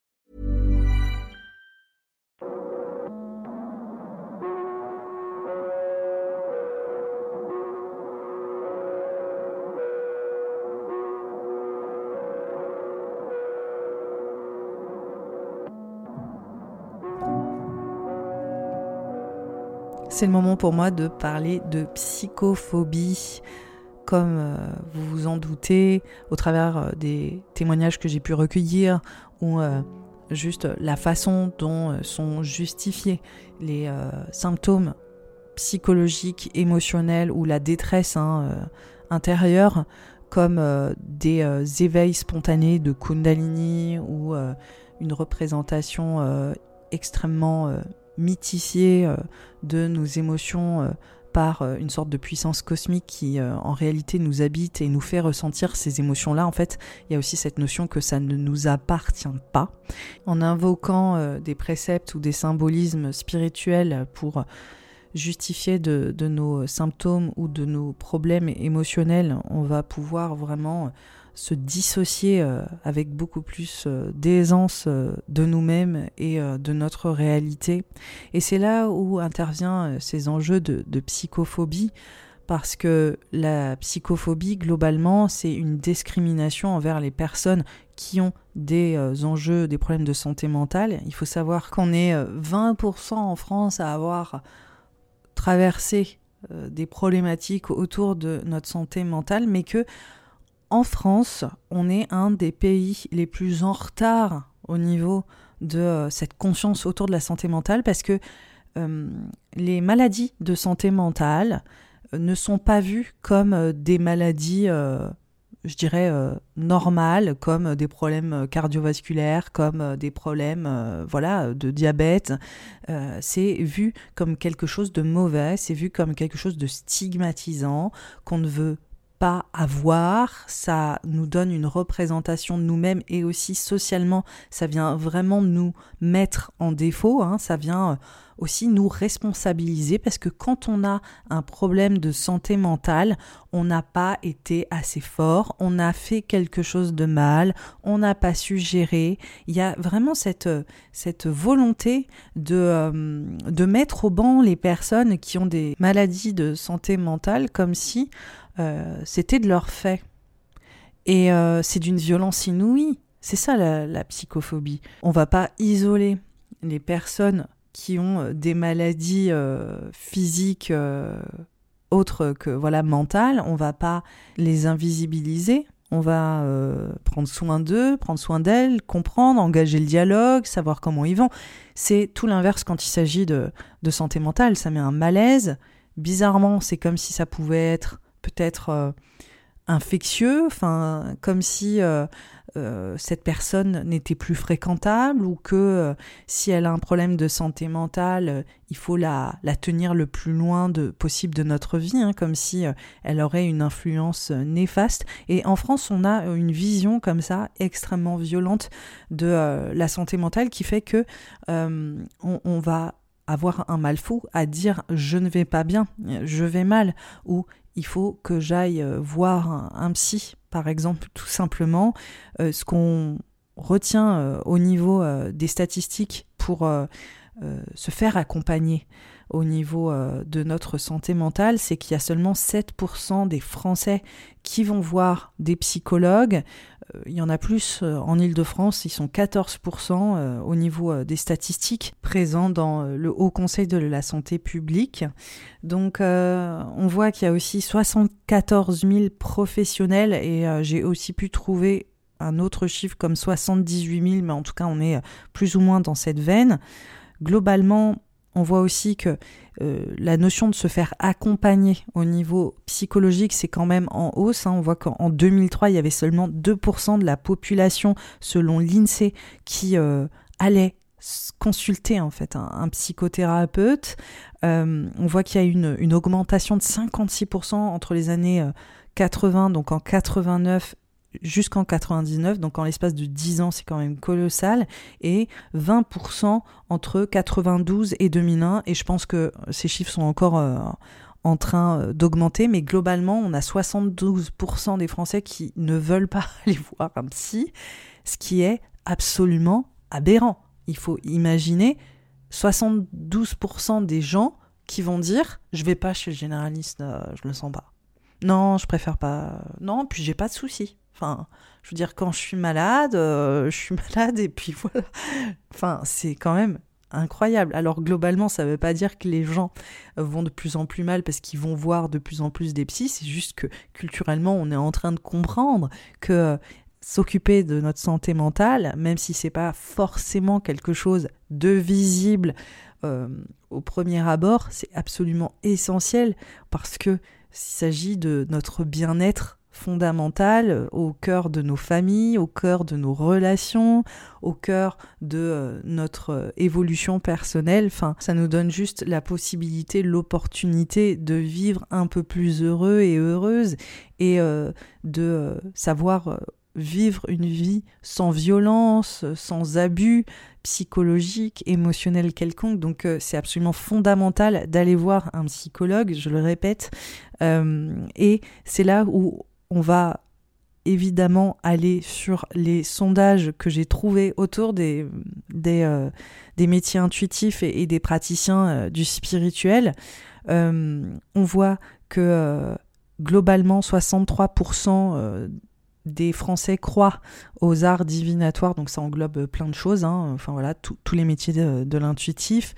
C'est le moment pour moi de parler de psychophobie. Comme euh, vous vous en doutez, au travers euh, des témoignages que j'ai pu recueillir, ou euh, juste la façon dont sont justifiés les symptômes psychologiques, émotionnels ou la détresse hein, intérieure, comme des éveils spontanés de Kundalini ou une représentation extrêmement mythifié euh, de nos émotions euh, par euh, une sorte de puissance cosmique qui en réalité nous habite et nous fait ressentir ces émotions-là, en fait, il y a aussi cette notion que ça ne nous appartient pas. En invoquant des préceptes ou des symbolismes spirituels pour justifier de, nos symptômes ou de nos problèmes émotionnels, on va pouvoir vraiment se dissocier euh, avec beaucoup plus euh, d'aisance euh, de nous-mêmes et de notre réalité. Et c'est là où intervient ces enjeux de, psychophobie, parce que la psychophobie, globalement, c'est une discrimination envers les personnes qui ont des enjeux, des problèmes de santé mentale. Il faut savoir qu'on est 20% en France à avoir traversé des problématiques autour de notre santé mentale, mais que en France, on est un des pays les plus en retard au niveau de euh, cette conscience autour de la santé mentale parce que euh, les maladies de santé mentale euh, ne sont pas vues comme des maladies, je dirais, normales, comme des problèmes cardiovasculaires, comme des problèmes voilà, de diabète. c'est vu comme quelque chose de mauvais, c'est vu comme quelque chose de stigmatisant, qu'on ne veut avoir, ça nous donne une représentation de nous-mêmes et aussi socialement, ça vient vraiment nous mettre en défaut, hein. ça vient euh, aussi nous responsabiliser parce que quand on a un problème de santé mentale, on n'a pas été assez fort, on a fait quelque chose de mal, on n'a pas su gérer. Il y a vraiment cette, cette volonté de, euh, de mettre au banc les personnes qui ont des maladies de santé mentale comme si euh, c'était de leur fait. Et euh, c'est d'une violence inouïe. C'est ça la, psychophobie. On va pas isoler les personnes qui ont euh, des maladies physiques autres que voilà mentales. On va pas les invisibiliser. On va prendre soin d'eux, prendre soin d'elles, comprendre, engager le dialogue, savoir comment ils vont. C'est tout l'inverse quand il s'agit de, de santé mentale. Ça met un malaise. Bizarrement, c'est comme si ça pouvait être peut-être euh, infectieux, enfin comme si euh, euh, cette personne n'était plus fréquentable ou que si elle a un problème de santé mentale, il faut la, tenir le plus loin possible de notre vie, hein, comme si elle aurait une influence néfaste. Et en France, on a une vision comme ça extrêmement violente de la santé mentale qui fait que on, on va avoir un mal fou à dire je ne vais pas bien, je vais mal, ou il faut que j'aille euh, voir un, psy, par exemple, tout simplement. Euh, ce qu'on retient euh, au niveau des statistiques pour se faire accompagner au niveau de notre santé mentale, c'est qu'il y a seulement 7% des Français qui vont voir des psychologues. il y en a plus en Ile-de-France, ils sont 14% au niveau des statistiques présents dans le Haut Conseil de la santé publique. Donc on voit qu'il y a aussi 74 000 professionnels et j'ai aussi pu trouver un autre chiffre comme 78 000, mais en tout cas on est plus ou moins dans cette veine. Globalement, on voit aussi que euh, la notion de se faire accompagner au niveau psychologique, c'est quand même en hausse. Hein. On voit qu'en 2003, il y avait seulement 2% de la population, selon l'INSEE, qui euh, allait consulter en fait un, psychothérapeute. Euh, on voit qu'il y a une, une augmentation de 56% entre les années 80, donc en 89 jusqu'en 99, donc en l'espace de 10 ans, c'est quand même colossal, et 20% entre 92 et 2001, et je pense que ces chiffres sont encore euh, en train euh, d'augmenter, mais globalement, on a 72% des Français qui ne veulent pas aller voir un psy, ce qui est absolument aberrant. Il faut imaginer 72% des gens qui vont dire je vais pas chez le généraliste, euh, je le sens pas. Non, je préfère pas. Non, puis j'ai pas de soucis. Je veux dire, quand je suis malade, euh, je suis malade et puis voilà. Enfin, c'est quand même incroyable. Alors globalement, ça ne veut pas dire que les gens vont de plus en plus mal parce qu'ils vont voir de plus en plus des psys. C'est juste que culturellement, on est en train de comprendre que euh, s'occuper de notre santé mentale, même si c'est pas forcément quelque chose de visible euh, au premier abord, c'est absolument essentiel parce que s'il s'agit de notre bien-être fondamentale au cœur de nos familles, au cœur de nos relations, au cœur de euh, notre euh, évolution personnelle. Enfin, ça nous donne juste la possibilité, l'opportunité de vivre un peu plus heureux et heureuse et euh, de savoir vivre une vie sans violence, sans abus psychologique, émotionnel quelconque. Donc c'est absolument fondamental d'aller voir un psychologue, je le répète. et c'est là où on va évidemment aller sur les sondages que j'ai trouvés autour des, euh, métiers intuitifs et, des praticiens euh, du spirituel. Euh, on voit que globalement 63% des Français croient aux arts divinatoires, donc ça englobe plein de choses, hein. enfin voilà, tous les métiers de l'intuitif.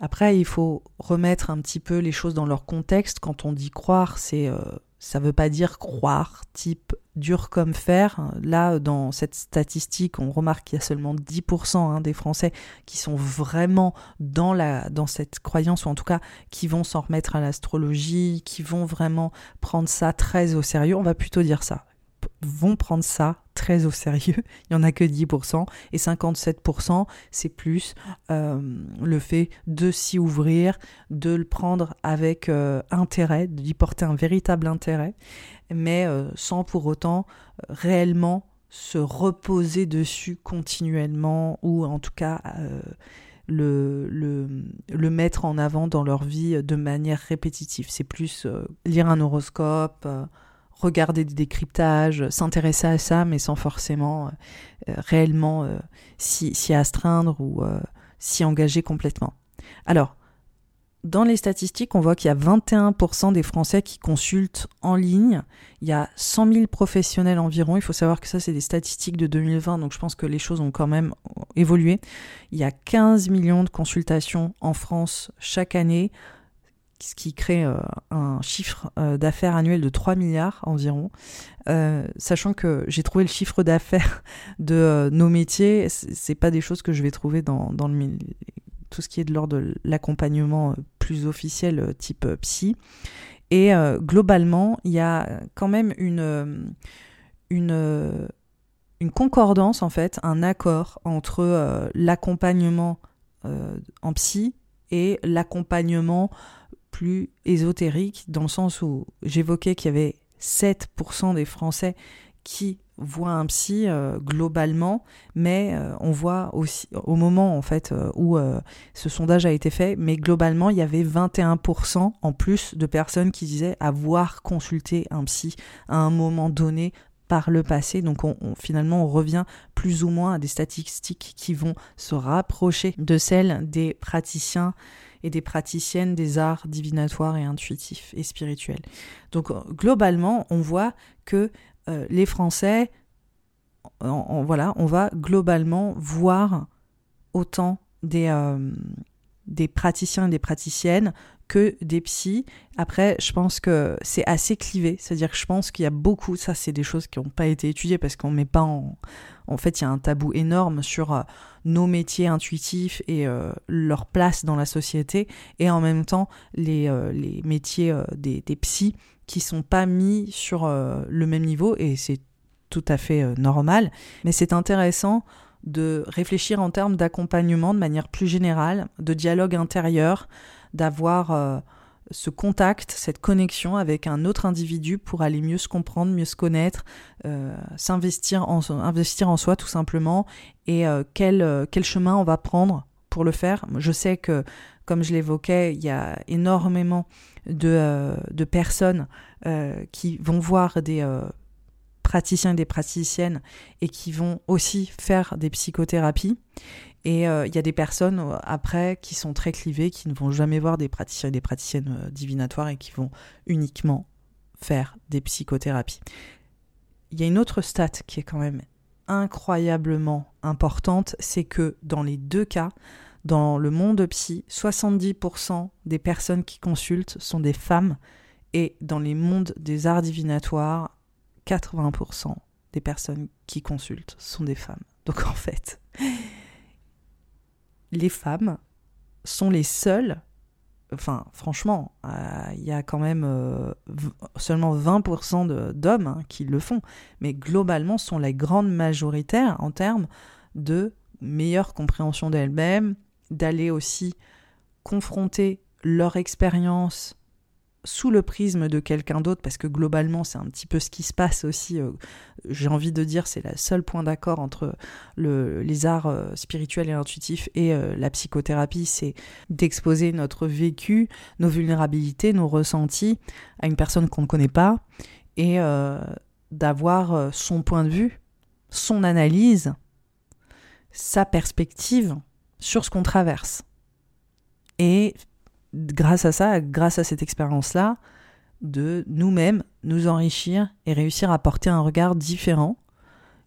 Après, il faut remettre un petit peu les choses dans leur contexte. Quand on dit croire, c'est ça veut pas dire croire, type dur comme fer. Là, dans cette statistique, on remarque qu'il y a seulement 10% hein, des Français qui sont vraiment dans, la, dans cette croyance, ou en tout cas qui vont s'en remettre à l'astrologie, qui vont vraiment prendre ça très au sérieux. On va plutôt dire ça vont prendre ça très au sérieux. Il n'y en a que 10%. Et 57%, c'est plus euh, le fait de s'y ouvrir, de le prendre avec euh, intérêt, d'y porter un véritable intérêt, mais euh, sans pour autant réellement se reposer dessus continuellement ou en tout cas le, mettre en avant dans leur vie de manière répétitive. C'est plus lire un horoscope regarder des décryptages, s'intéresser à ça, mais sans forcément euh, euh, réellement euh, s'y astreindre ou s'y engager complètement. Alors, dans les statistiques, on voit qu'il y a 21% des Français qui consultent en ligne. Il y a 100 000 professionnels environ. Il faut savoir que ça, c'est des statistiques de 2020, donc je pense que les choses ont quand même évolué. Il y a 15 millions de consultations en France chaque année ce qui crée euh, un chiffre euh, d'affaires annuel de 3 milliards environ. Euh, sachant que j'ai trouvé le chiffre d'affaires de nos métiers, c'est pas des choses que je vais trouver dans, dans le, tout ce qui est de l'ordre de l'accompagnement plus officiel type psy. Et globalement, il y a quand même une, une, une concordance, en fait, un accord entre l'accompagnement en psy et l'accompagnement plus ésotérique, dans le sens où j'évoquais qu'il y avait 7% des Français qui voient un psy euh, globalement, mais euh, on voit aussi au moment en fait euh, où ce sondage a été fait, mais globalement il y avait 21% en plus de personnes qui disaient avoir consulté un psy à un moment donné par le passé. Donc on, finalement on revient plus ou moins à des statistiques qui vont se rapprocher de celles des praticiens et des praticiennes des arts divinatoires et intuitifs et spirituels. Donc euh, globalement, on voit que euh, les Français voilà, on va globalement voir autant des, euh, des praticiens et des praticiennes que des psys. Après, je pense que c'est assez clivé, c'est-à-dire que je pense qu'il y a beaucoup, ça c'est des choses qui n'ont pas été étudiées parce qu'on met pas en... En fait, il y a un tabou énorme sur euh, nos métiers intuitifs et euh, leur place dans la société, et en même temps les, les métiers des, des psys qui sont pas mis sur le même niveau, et c'est tout à fait normal. Mais c'est intéressant de réfléchir en termes d'accompagnement de manière plus générale, de dialogue intérieur, d'avoir euh, ce contact, cette connexion avec un autre individu pour aller mieux se comprendre, mieux se connaître, euh, s'investir en, investir en soi tout simplement, et euh, quel, chemin on va prendre pour le faire? Je sais que, comme je l'évoquais, il y a énormément de personnes qui vont voir des praticiens et des praticiennes et qui vont aussi faire des psychothérapies. Et euh, il y a des personnes euh, après qui sont très clivées, qui ne vont jamais voir des praticiens et des praticiennes euh, divinatoires et qui vont uniquement faire des psychothérapies. Il y a une autre stat qui est quand même incroyablement importante, c'est que dans les deux cas, dans le monde psy, 70% des personnes qui consultent sont des femmes et dans les mondes des arts divinatoires, 80% des personnes qui consultent sont des femmes. Donc en fait, les femmes sont les seules, enfin franchement, euh, il y a quand même euh, seulement 20% d'hommes hein, qui le font, mais globalement sont la grande majoritaire en termes de meilleure compréhension d'elles-mêmes, d'aller aussi confronter leur expérience sous le prisme de quelqu'un d'autre, parce que globalement, c'est un petit peu ce qui se passe aussi. Euh, j'ai envie de dire, c'est le seul point d'accord entre le, les arts euh, spirituels et intuitifs et euh, la psychothérapie, c'est d'exposer notre vécu, nos vulnérabilités, nos ressentis à une personne qu'on ne connaît pas et d'avoir son point de vue, son analyse, sa perspective sur ce qu'on traverse. Et grâce à ça, grâce à cette expérience-là, de nous-mêmes nous enrichir et réussir à porter un regard différent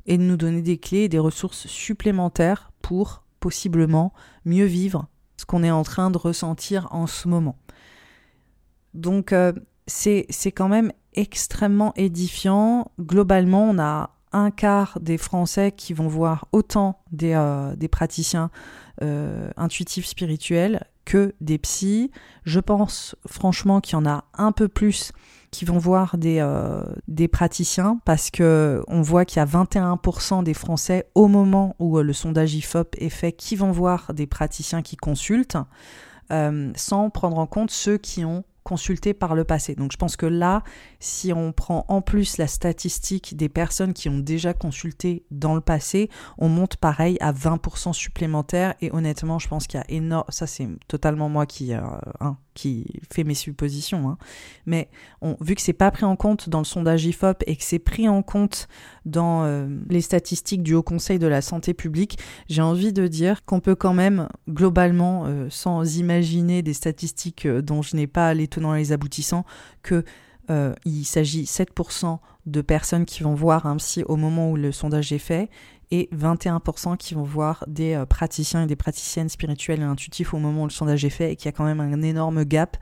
et de nous donner des clés et des ressources supplémentaires pour possiblement mieux vivre ce qu'on est en train de ressentir en ce moment. Donc euh, c'est quand même extrêmement édifiant. Globalement, on a un quart des Français qui vont voir autant des, euh, praticiens euh, intuitifs spirituels que des psys. Je pense franchement qu'il y en a un peu plus qui vont voir des, euh, praticiens parce que on voit qu'il y a 21% des Français au moment où euh, le sondage IFOP est fait qui vont voir des praticiens qui consultent euh, sans prendre en compte ceux qui ont consulté par le passé. Donc je pense que là, si on prend en plus la statistique des personnes qui ont déjà consulté dans le passé, on monte pareil à 20% supplémentaires et honnêtement, je pense qu'il y a énorme... Ça c'est totalement moi qui, euh, hein, qui fait mes suppositions. Hein. Mais vu que c'est pas pris en compte dans le sondage IFOP et que c'est pris en compte dans euh, les statistiques du Haut Conseil de la santé publique, j'ai envie de dire qu'on peut quand même globalement, euh, sans imaginer des statistiques euh, dont je n'ai pas les tenants et les aboutissants, que il s'agit 7% de personnes qui vont voir un psy au moment où le sondage est fait et 21% qui vont voir des euh, praticiens et des praticiennes spirituelles et intuitifs au moment où le sondage est fait et qu'il y a quand même un énorme gap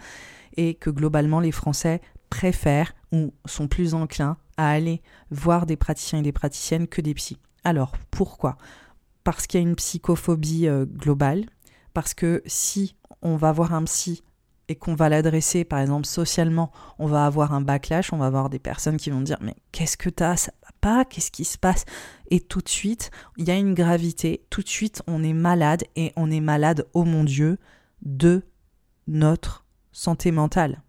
et que globalement les Français préfèrent ou sont plus enclins à aller voir des praticiens et des praticiennes que des psys. Alors pourquoi? Parce qu'il y a une psychophobie euh, globale, parce que si on va voir un psy et qu'on va l'adresser, par exemple, socialement, on va avoir un backlash, on va avoir des personnes qui vont dire Mais qu'est-ce que t'as? Qu'est-ce qui se passe? Et tout de suite, il y a une gravité, tout de suite, on est malade et on est malade, oh mon Dieu, de notre santé mentale.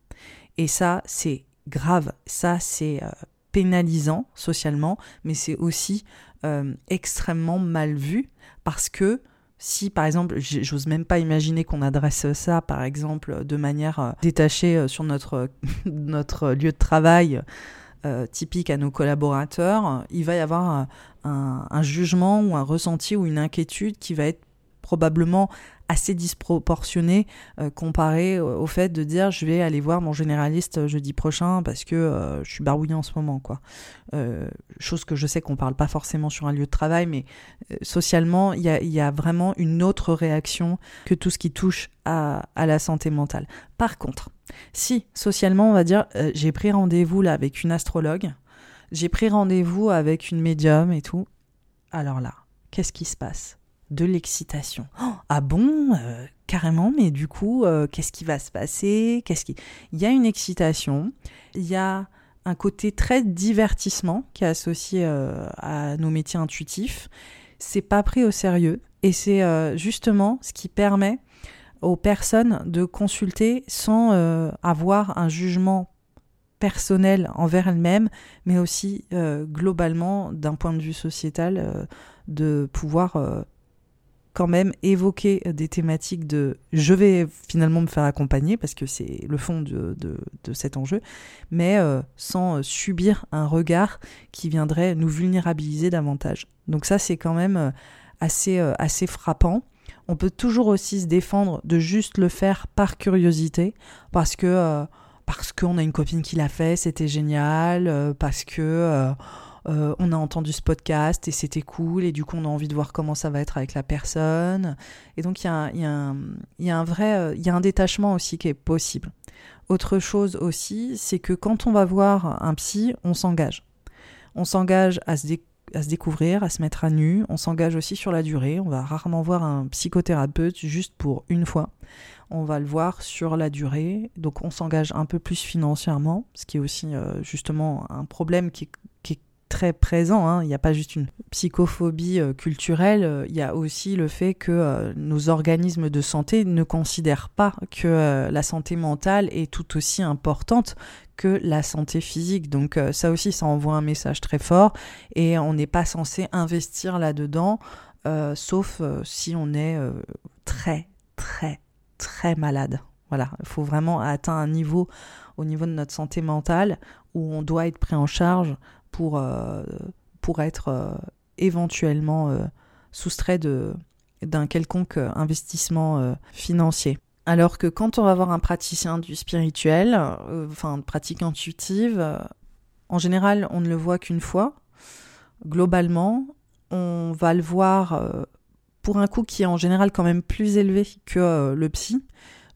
Et ça, c'est grave, ça, c'est euh, pénalisant socialement, mais c'est aussi euh, extrêmement mal vu parce que si par exemple, j'ose même pas imaginer qu'on adresse ça par exemple de manière euh, détachée sur notre, notre lieu de travail euh, typique à nos collaborateurs, il va y avoir un, un, jugement ou un ressenti ou une inquiétude qui va être probablement assez disproportionné euh, comparé au fait de dire je vais aller voir mon généraliste euh, jeudi prochain parce que euh, je suis barouillé en ce moment quoi. chose que je sais qu'on parle pas forcément sur un lieu de travail, mais socialement il y a, vraiment une autre réaction que tout ce qui touche à, à la santé mentale. Par contre, si socialement on va dire j'ai pris rendez-vous là avec une astrologue, j'ai pris rendez-vous avec une médium et tout, alors là, qu'est-ce qui se passe? De l'excitation. Oh, ah bon euh, Carrément, mais du coup, euh, qu'est-ce qui va se passer? Qu'est-ce qui? Il y a une excitation, il y a un côté très divertissement qui est associé euh, à nos métiers intuitifs. C'est pas pris au sérieux et c'est justement ce qui permet aux personnes de consulter sans avoir un jugement personnel envers elles-mêmes, mais aussi globalement d'un point de vue sociétal de pouvoir quand même évoquer des thématiques de je vais finalement me faire accompagner parce que c'est le fond de, de, cet enjeu, mais euh, sans subir un regard qui viendrait nous vulnérabiliser davantage. Donc ça c'est quand même euh, assez, euh, assez frappant. On peut toujours aussi se défendre de juste le faire par curiosité parce que parce qu'on a une copine qui l'a fait, c'était génial, parce que euh, on a entendu ce podcast et c'était cool et du coup on a envie de voir comment ça va être avec la personne. Et donc il y a, y, y un vrai, euh, il y a un détachement aussi qui est possible. Autre chose aussi, c'est que quand on va voir un psy, on s'engage. On s'engage à se, à se découvrir, à se mettre à nu. On s'engage aussi sur la durée. On va rarement voir un psychothérapeute juste pour une fois. On va le voir sur la durée. Donc on s'engage un peu plus financièrement, ce qui est aussi euh, justement un problème qui, qui est très présent. Hein. Il n'y a pas juste une psychophobie euh, culturelle, euh, il y a aussi le fait que euh, nos organismes de santé ne considèrent pas que la santé mentale est tout aussi importante que la santé physique. Donc ça aussi, ça envoie un message très fort et on n'est pas censé investir là-dedans, sauf si on est très, très, très malade. Voilà, il faut vraiment atteindre un niveau au niveau de notre santé mentale où on doit être pris en charge pour, euh, pour être euh, éventuellement euh, soustrait d'un quelconque investissement financier. Alors que quand on va voir un praticien du spirituel, enfin pratique intuitive, en général on ne le voit qu'une fois. Globalement, on va le voir pour un coût qui est en général quand même plus élevé que le psy,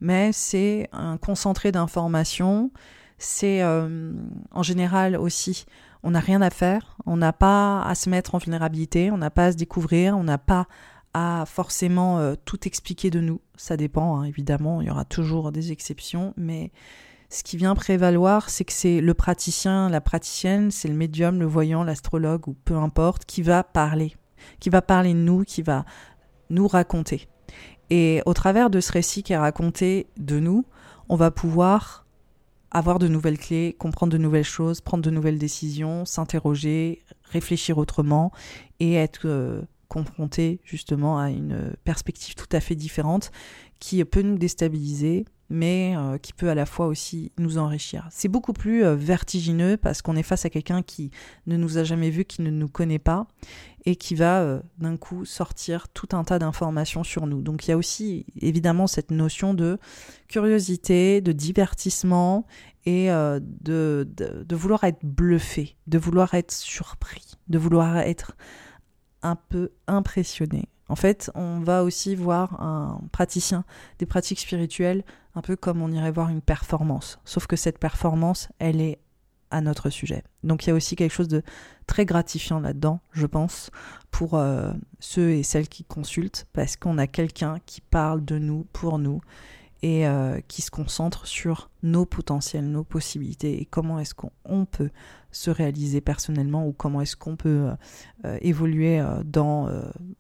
mais c'est un concentré d'informations. C'est en général aussi on n'a rien à faire, on n'a pas à se mettre en vulnérabilité, on n'a pas à se découvrir, on n'a pas à forcément euh, tout expliquer de nous. Ça dépend, hein, évidemment, il y aura toujours des exceptions, mais ce qui vient prévaloir, c'est que c'est le praticien, la praticienne, c'est le médium, le voyant, l'astrologue ou peu importe, qui va parler, qui va parler de nous, qui va nous raconter. Et au travers de ce récit qui est raconté de nous, on va pouvoir avoir de nouvelles clés, comprendre de nouvelles choses, prendre de nouvelles décisions, s'interroger, réfléchir autrement et être euh, confronté justement à une perspective tout à fait différente qui peut nous déstabiliser, mais euh, qui peut à la fois aussi nous enrichir. C'est beaucoup plus euh, vertigineux parce qu'on est face à quelqu'un qui ne nous a jamais vu, qui ne nous connaît pas, et qui va euh, d'un coup sortir tout un tas d'informations sur nous. Donc il y a aussi évidemment cette notion de curiosité, de divertissement et de, vouloir être bluffé, de vouloir être surpris, de vouloir être un peu impressionné. En fait, on va aussi voir un praticien des pratiques spirituelles un peu comme on irait voir une performance. Sauf que cette performance, elle est à notre sujet. Donc il y a aussi quelque chose de très gratifiant là-dedans, je pense, pour euh, ceux et celles qui consultent, parce qu'on a quelqu'un qui parle de nous, pour nous, et euh, qui se concentre sur nos potentiels, nos possibilités et comment est-ce qu'on peut se réaliser personnellement ou comment est-ce qu'on peut euh, évoluer euh, dans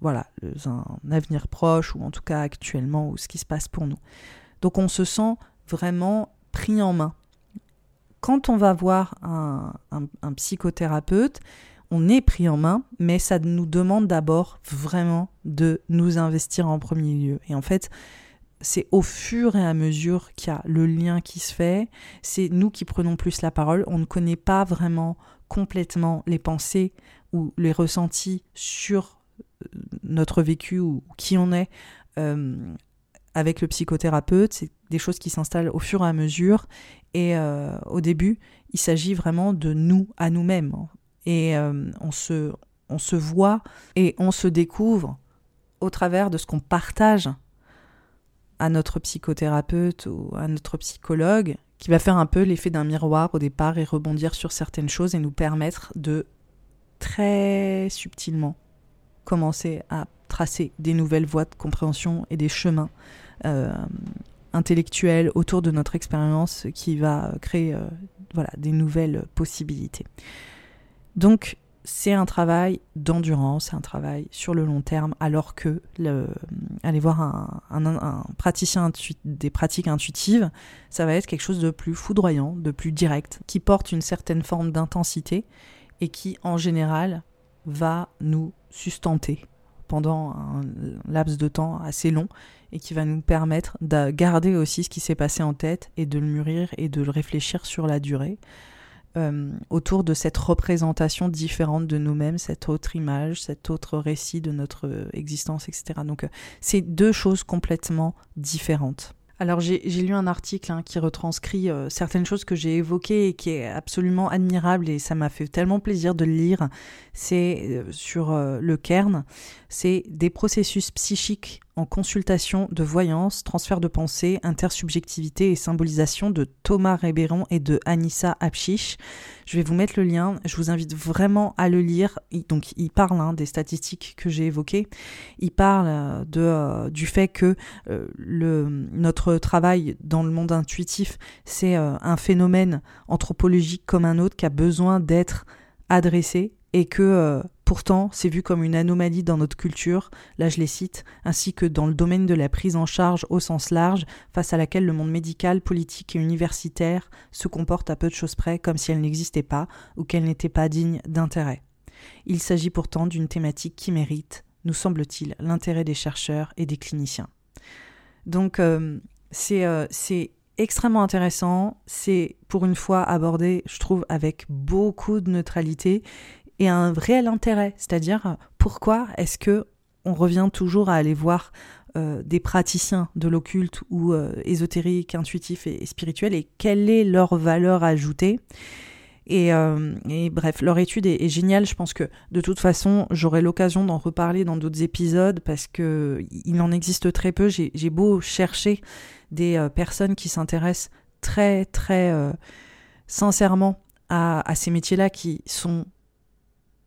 voilà un avenir proche ou en tout cas actuellement ou ce qui se passe pour nous. Donc on se sent vraiment pris en main. Quand on va voir un, un psychothérapeute, on est pris en main, mais ça nous demande d'abord vraiment de nous investir en premier lieu. Et en fait, c'est au fur et à mesure qu'il y a le lien qui se fait, c'est nous qui prenons plus la parole, on ne connaît pas vraiment complètement les pensées ou les ressentis sur euh, notre vécu ou qui on est avec le psychothérapeute, c'est des choses qui s'installent au fur et à mesure. Et au début, il s'agit vraiment de nous à nous-mêmes. Et on, se, on se voit et on se découvre au travers de ce qu'on partage à notre psychothérapeute ou à notre psychologue, qui va faire un peu l'effet d'un miroir au départ et rebondir sur certaines choses et nous permettre de très subtilement commencer à tracer des nouvelles voies de compréhension et des chemins euh, intellectuels autour de notre expérience qui va créer euh, voilà, des nouvelles possibilités. Donc c'est un travail d'endurance, c'est un travail sur le long terme, alors que le, aller voir un, praticien des pratiques intuitives, ça va être quelque chose de plus foudroyant, de plus direct, qui porte une certaine forme d'intensité et qui, en général, va nous sustenter pendant un laps de temps assez long et qui va nous permettre de garder aussi ce qui s'est passé en tête et de le mûrir et de le réfléchir sur la durée. Euh, autour de cette représentation différente de nous-mêmes, cette autre image, cet autre récit de notre existence, etc. Donc euh, c'est deux choses complètement différentes. Alors j'ai lu un article hein, qui retranscrit euh, certaines choses que j'ai évoquées et qui est absolument admirable et ça m'a fait tellement plaisir de le lire. C'est sur le cairn, c'est des processus psychiques en consultation de voyance, transfert de pensée, intersubjectivité et symbolisation de Thomas Rébéron et de Anissa Apchiche. Je vais vous mettre le lien, je vous invite vraiment à le lire. Il parle hein, des statistiques que j'ai évoquées, il parle euh, de, euh, du fait que euh, notre travail dans le monde intuitif, c'est un phénomène anthropologique comme un autre qui a besoin d'être adressé et que Pourtant, c'est vu comme une anomalie dans notre culture, là je les cite, ainsi que dans le domaine de la prise en charge au sens large, face à laquelle le monde médical, politique et universitaire se comporte à peu de choses près comme si elle n'existait pas ou qu'elle n'était pas digne d'intérêt. Il s'agit pourtant d'une thématique qui mérite, nous semble-t-il, l'intérêt des chercheurs et des cliniciens. Donc euh, euh, c'est extrêmement intéressant, c'est pour une fois abordé, je trouve, avec beaucoup de neutralité et un réel intérêt, c'est-à-dire pourquoi est-ce que on revient toujours à aller voir euh, des praticiens de l'occulte ou euh, ésotérique, intuitif et, spirituel et quelle est leur valeur ajoutée? Et, euh, et, bref, leur étude est, géniale. Je pense que de toute façon, j'aurai l'occasion d'en reparler dans d'autres épisodes parce que il en existe très peu. J'ai beau chercher des personnes qui s'intéressent très très sincèrement à ces métiers-là qui sont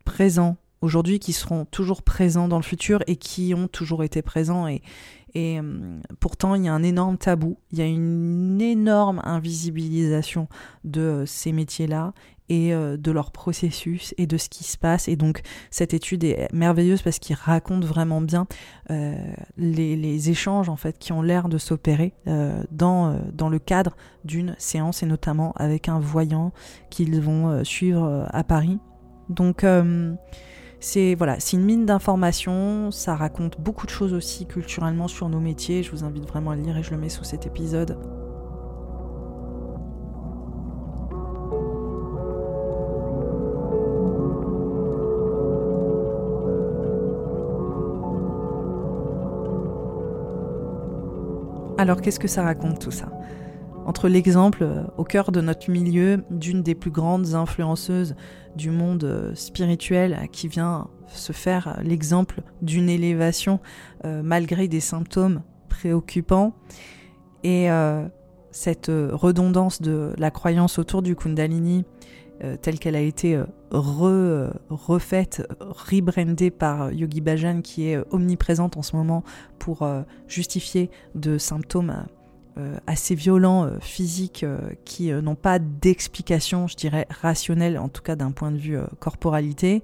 présents aujourd'hui, qui seront toujours présents dans le futur et qui ont toujours été présents. Et, et euh, pourtant, il y a un énorme tabou, il y a une énorme invisibilisation de euh, ces métiers-là et euh, de leur processus et de ce qui se passe. Et donc, cette étude est merveilleuse parce qu'il raconte vraiment bien les, les, échanges en fait qui ont l'air de s'opérer dans, dans le cadre d'une séance et notamment avec un voyant qu'ils vont suivre à Paris donc euh, c'est voilà, c'est une mine d'informations, ça raconte beaucoup de choses aussi culturellement sur nos métiers. Je vous invite vraiment à le lire et je le mets sous cet épisode. Alors qu'est-ce que ça raconte tout ça? Entre l'exemple euh, au cœur de notre milieu d'une des plus grandes influenceuses du monde euh, spirituel qui vient se faire l'exemple d'une élévation euh, malgré des symptômes préoccupants. Et cette redondance de la croyance autour du Kundalini telle qu'elle a été refaite, rebrandée par Yogi Bhajan qui est omniprésente en ce moment pour justifier de symptômes euh, assez violents, euh, physiques, euh, qui n'ont pas d'explication, je dirais, rationnelle, en tout cas d'un point de vue corporalité,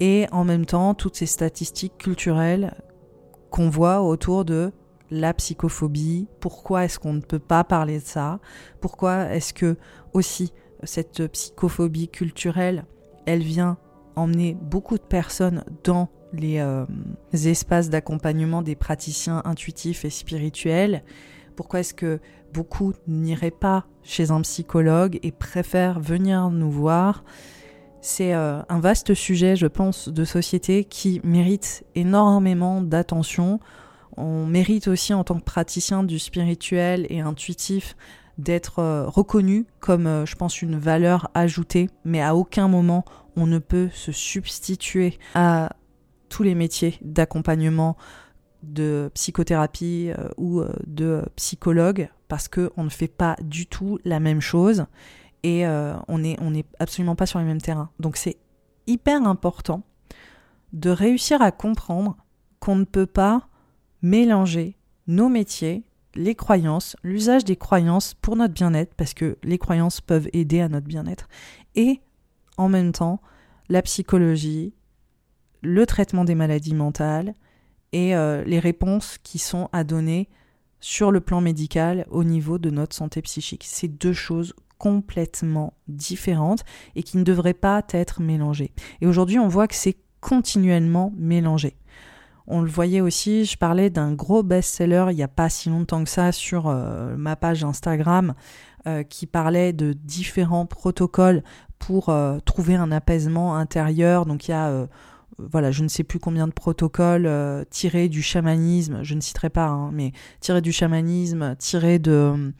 et en même temps toutes ces statistiques culturelles qu'on voit autour de la psychophobie, pourquoi est-ce qu'on ne peut pas parler de ça, pourquoi est-ce que aussi cette psychophobie culturelle, elle vient emmener beaucoup de personnes dans les espaces d'accompagnement des praticiens intuitifs et spirituels pourquoi est-ce que beaucoup n'iraient pas chez un psychologue et préfèrent venir nous voir? C'est euh, un vaste sujet, je pense, de société qui mérite énormément d'attention. On mérite aussi en tant que praticien du spirituel et intuitif d'être euh, reconnu comme, euh, je pense, une valeur ajoutée, mais à aucun moment on ne peut se substituer à tous les métiers d'accompagnement, de psychothérapie euh, ou de psychologue, parce qu'on ne fait pas du tout la même chose et on n'est on est absolument pas sur les mêmes terrains. Donc c'est hyper important de réussir à comprendre qu'on ne peut pas mélanger nos métiers les croyances, l'usage des croyances pour notre bien-être, parce que les croyances peuvent aider à notre bien-être, et en même temps la psychologie, le traitement des maladies mentales et euh, les réponses qui sont à donner sur le plan médical au niveau de notre santé psychique. C'est deux choses complètement différentes et qui ne devraient pas être mélangées. Et aujourd'hui, on voit que c'est continuellement mélangé. On le voyait aussi, je parlais d'un gros best-seller il n'y a pas si longtemps que ça sur euh, ma page Instagram euh, qui parlait de différents protocoles pour trouver un apaisement intérieur. Donc il y a voilà, je ne sais plus combien de protocoles tirés du chamanisme, je ne citerai pas, hein, mais tirés du chamanisme, tirés de,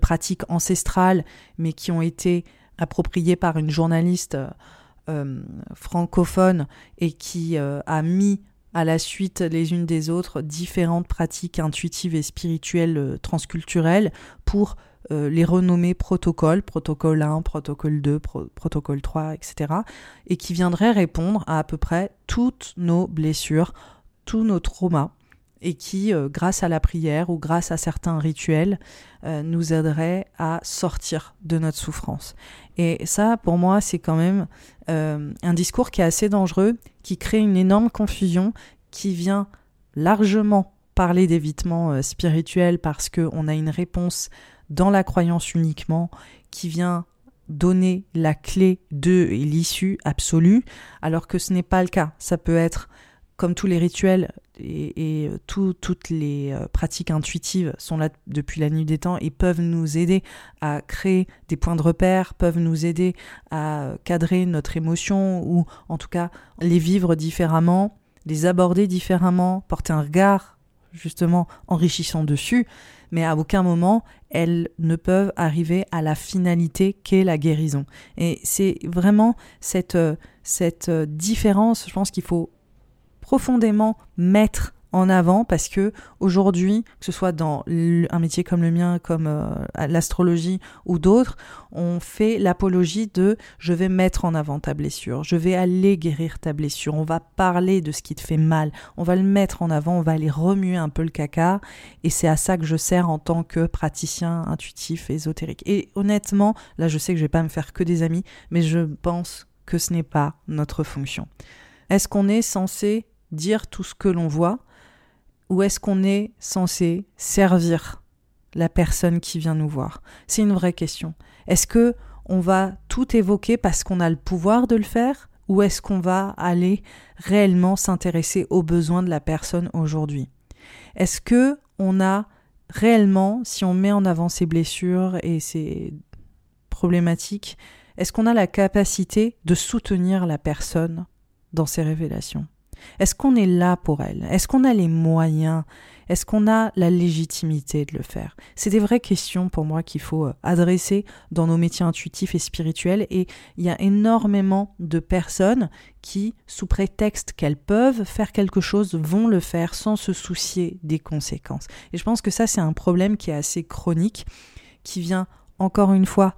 pratiques ancestrales, mais qui ont été appropriés par une journaliste francophone et qui a mis à la suite les unes des autres différentes pratiques intuitives et spirituelles euh, transculturelles pour euh, les renommer protocoles, protocole 1, protocole 2, protocole 3, etc. Et qui viendraient répondre à à peu près toutes nos blessures, tous nos traumas et qui, euh, grâce à la prière ou grâce à certains rituels, nous aideraient à sortir de notre souffrance. Et ça, pour moi, c'est quand même un discours qui est assez dangereux, qui crée une énorme confusion, qui vient largement parler d'évitement euh, spirituel parce qu'on a une réponse dans la croyance uniquement, qui vient donner la clé de l'issue absolue, alors que ce n'est pas le cas. Ça peut être, comme tous les rituels et, euh, toutes les euh, pratiques intuitives sont là depuis la nuit des temps et peuvent nous aider à créer des points de repère, peuvent nous aider à cadrer notre émotion ou en tout cas les vivre différemment les aborder différemment, porter un regard justement enrichissant dessus, mais à aucun moment elles ne peuvent arriver à la finalité qu'est la guérison. Et c'est vraiment cette, cette différence, je pense qu'il faut profondément mettre en avant parce que aujourd'hui, que ce soit dans un métier comme le mien, comme euh, l'astrologie ou d'autres, on fait l'apologie de je vais mettre en avant ta blessure, je vais aller guérir ta blessure, on va parler de ce qui te fait mal, on va le mettre en avant, on va aller remuer un peu le caca et c'est à ça que je sers en tant que praticien intuitif ésotérique. Et honnêtement, là je sais que je vais pas me faire que des amis, mais je pense que ce n'est pas notre fonction. Est-ce qu'on est censé dire tout ce que l'on voit? Ou est-ce qu'on est censé servir la personne qui vient nous voir? C'est une vraie question. Est-ce que on va tout évoquer parce qu'on a le pouvoir de le faire? Ou est-ce qu'on va aller réellement s'intéresser aux besoins de la personne aujourd'hui? Est-ce que on a réellement, si on met en avant ses blessures et ses problématiques, est-ce qu'on a la capacité de soutenir la personne dans ses révélations? Est-ce qu'on est là pour elle? Est-ce qu'on a les moyens? Est-ce qu'on a la légitimité de le faire? C'est des vraies questions pour moi qu'il faut euh, adresser dans nos métiers intuitifs et spirituels. Et il y a énormément de personnes qui, sous prétexte qu'elles peuvent faire quelque chose, vont le faire sans se soucier des conséquences. Et je pense que ça c'est un problème qui est assez chronique, qui vient encore une fois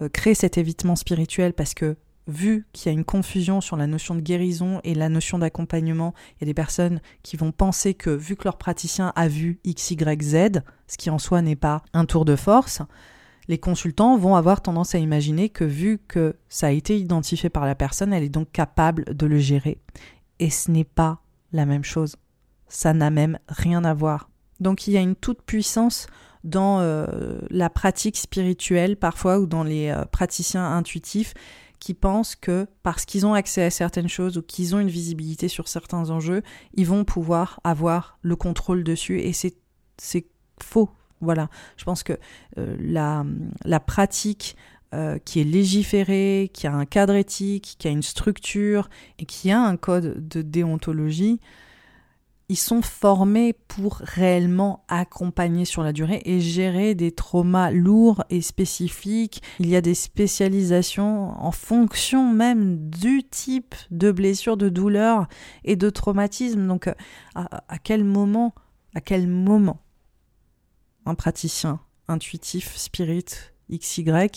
euh, créer cet évitement spirituel parce que vu qu'il y a une confusion sur la notion de guérison et la notion d'accompagnement, il y a des personnes qui vont penser que vu que leur praticien a vu X, Y, Z, ce qui en soi n'est pas un tour de force, les consultants vont avoir tendance à imaginer que vu que ça a été identifié par la personne, elle est donc capable de le gérer. Et ce n'est pas la même chose. Ça n'a même rien à voir. Donc il y a une toute puissance dans euh, la pratique spirituelle parfois ou dans les euh, praticiens intuitifs qui pensent que parce qu'ils ont accès à certaines choses ou qu'ils ont une visibilité sur certains enjeux, ils vont pouvoir avoir le contrôle dessus et c'est c'est faux. Voilà, je pense que euh, la, la pratique euh, qui est légiférée, qui a un cadre éthique, qui a une structure et qui a un code de déontologie, ils sont formés pour réellement accompagner sur la durée et gérer des traumas lourds et spécifiques. Il y a des spécialisations en fonction même du type de blessure, de douleur et de traumatisme. Donc à, à quel moment, à quel moment un praticien intuitif, spirit, XY euh,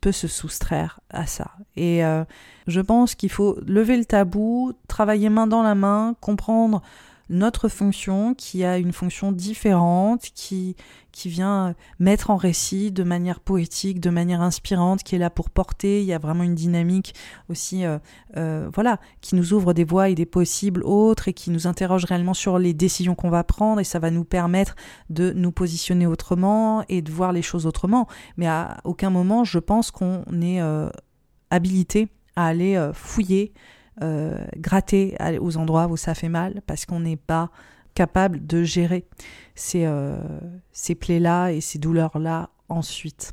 peut se soustraire à ça. Et euh, je pense qu'il faut lever le tabou, travailler main dans la main, comprendre notre fonction qui a une fonction différente, qui, vient mettre en récit de manière poétique, de manière inspirante, qui est là pour porter. Il y a vraiment une dynamique aussi, euh, euh, voilà, qui nous ouvre des voies et des possibles autres et qui nous interroge réellement sur les décisions qu'on va prendre et ça va nous permettre de nous positionner autrement et de voir les choses autrement. Mais à aucun moment, je pense qu'on est euh, habilité à aller fouiller euh, gratter aux endroits où ça fait mal parce qu'on n'est pas capable de gérer ces, euh, plaies-là et ces douleurs-là ensuite.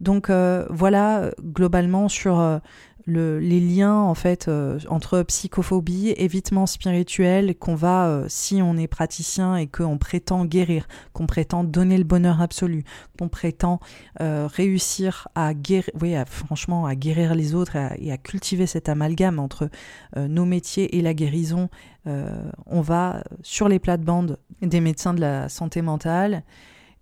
Donc euh, voilà globalement sur les liens en fait euh, entre psychophobie, évitement spirituel qu'on va, euh, si on est praticien et qu'on prétend guérir, qu'on prétend donner le bonheur absolu, qu'on prétend euh, réussir à guérir, oui, franchement, à guérir les autres et à, cultiver cet amalgame entre nos métiers et la guérison, on va sur les plates-bandes des médecins de la santé mentale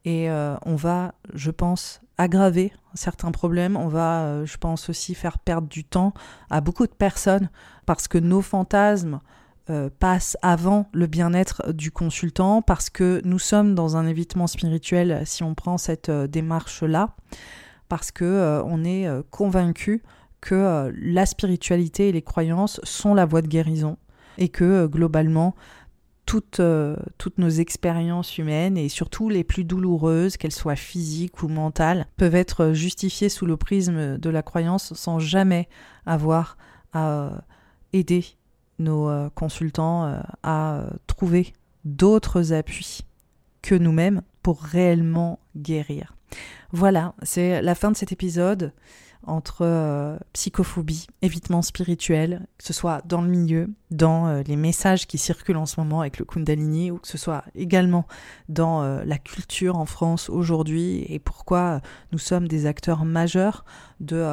et on va, je pense, aggraver certains problèmes. On va, euh, je pense aussi, faire perdre du temps à beaucoup de personnes parce que nos fantasmes euh, passent avant le bien-être du consultant, parce que nous sommes dans un évitement spirituel si on prend cette euh, démarche-là, parce que on est convaincu que la spiritualité et les croyances sont la voie de guérison et que globalement toutes, euh, toutes nos expériences humaines et surtout les plus douloureuses, qu'elles soient physiques ou mentales, peuvent être justifiées sous le prisme de la croyance sans jamais avoir à euh, aider nos euh, consultants à trouver d'autres appuis que nous-mêmes pour réellement guérir. Voilà, c'est la fin de cet épisode entre euh, psychophobie, évitement spirituel, que ce soit dans le milieu, dans euh, les messages qui circulent en ce moment avec le Kundalini, ou que ce soit également dans euh, la culture en France aujourd'hui, et pourquoi nous sommes des acteurs majeurs de,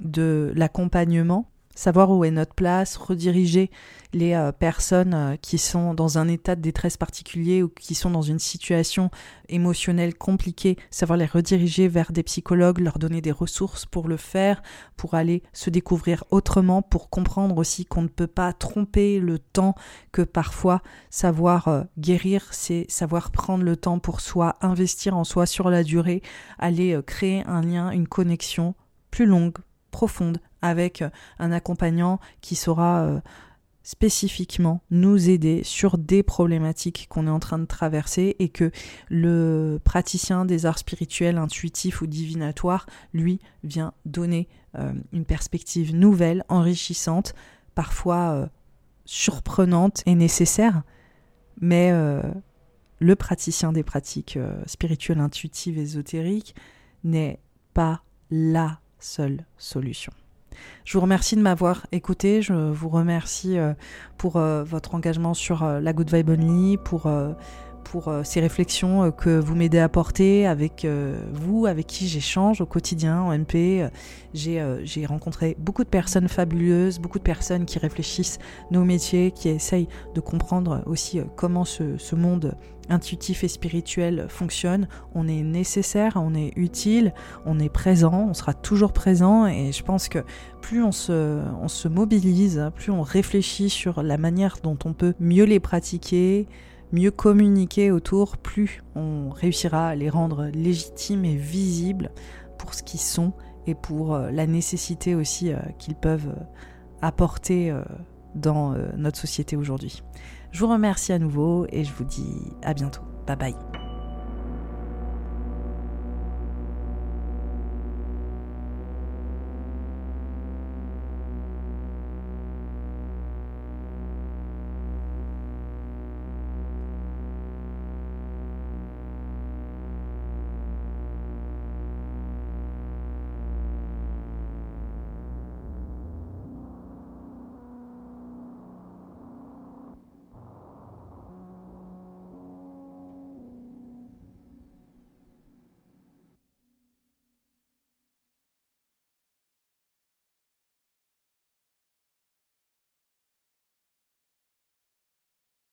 de l'accompagnement savoir où est notre place, rediriger les euh, personnes euh, qui sont dans un état de détresse particulier ou qui sont dans une situation émotionnelle compliquée, savoir les rediriger vers des psychologues, leur donner des ressources pour le faire, pour aller se découvrir autrement, pour comprendre aussi qu'on ne peut pas tromper le temps, que parfois savoir euh, guérir, c'est savoir prendre le temps pour soi, investir en soi sur la durée, aller créer un lien, une connexion plus longue, profonde avec euh, un accompagnant qui saura euh, spécifiquement nous aider sur des problématiques qu'on est en train de traverser et que le praticien des arts spirituels, intuitifs ou divinatoires, lui, vient donner euh, une perspective nouvelle, enrichissante, parfois surprenante et nécessaire, mais le praticien des pratiques spirituelles, intuitives, ésotériques n'est pas la seule solution. Je vous remercie de m'avoir écouté. Je vous remercie euh, pour euh, votre engagement sur euh, la Good Vibe Only, pour, ces réflexions que vous m'aidez à porter avec vous, avec qui j'échange au quotidien en MP. J'ai rencontré beaucoup de personnes fabuleuses, beaucoup de personnes qui réfléchissent nos métiers, qui essayent de comprendre aussi comment ce monde intuitif et spirituel fonctionne, on est nécessaire, on est utile, on est présent, on sera toujours présent et je pense que plus on se, on se mobilise, plus on réfléchit sur la manière dont on peut mieux les pratiquer, mieux communiquer autour, plus on réussira à les rendre légitimes et visibles pour ce qu'ils sont et pour euh, la nécessité aussi euh, qu'ils peuvent euh, apporter dans notre société aujourd'hui. Je vous remercie à nouveau et je vous dis à bientôt. Bye bye.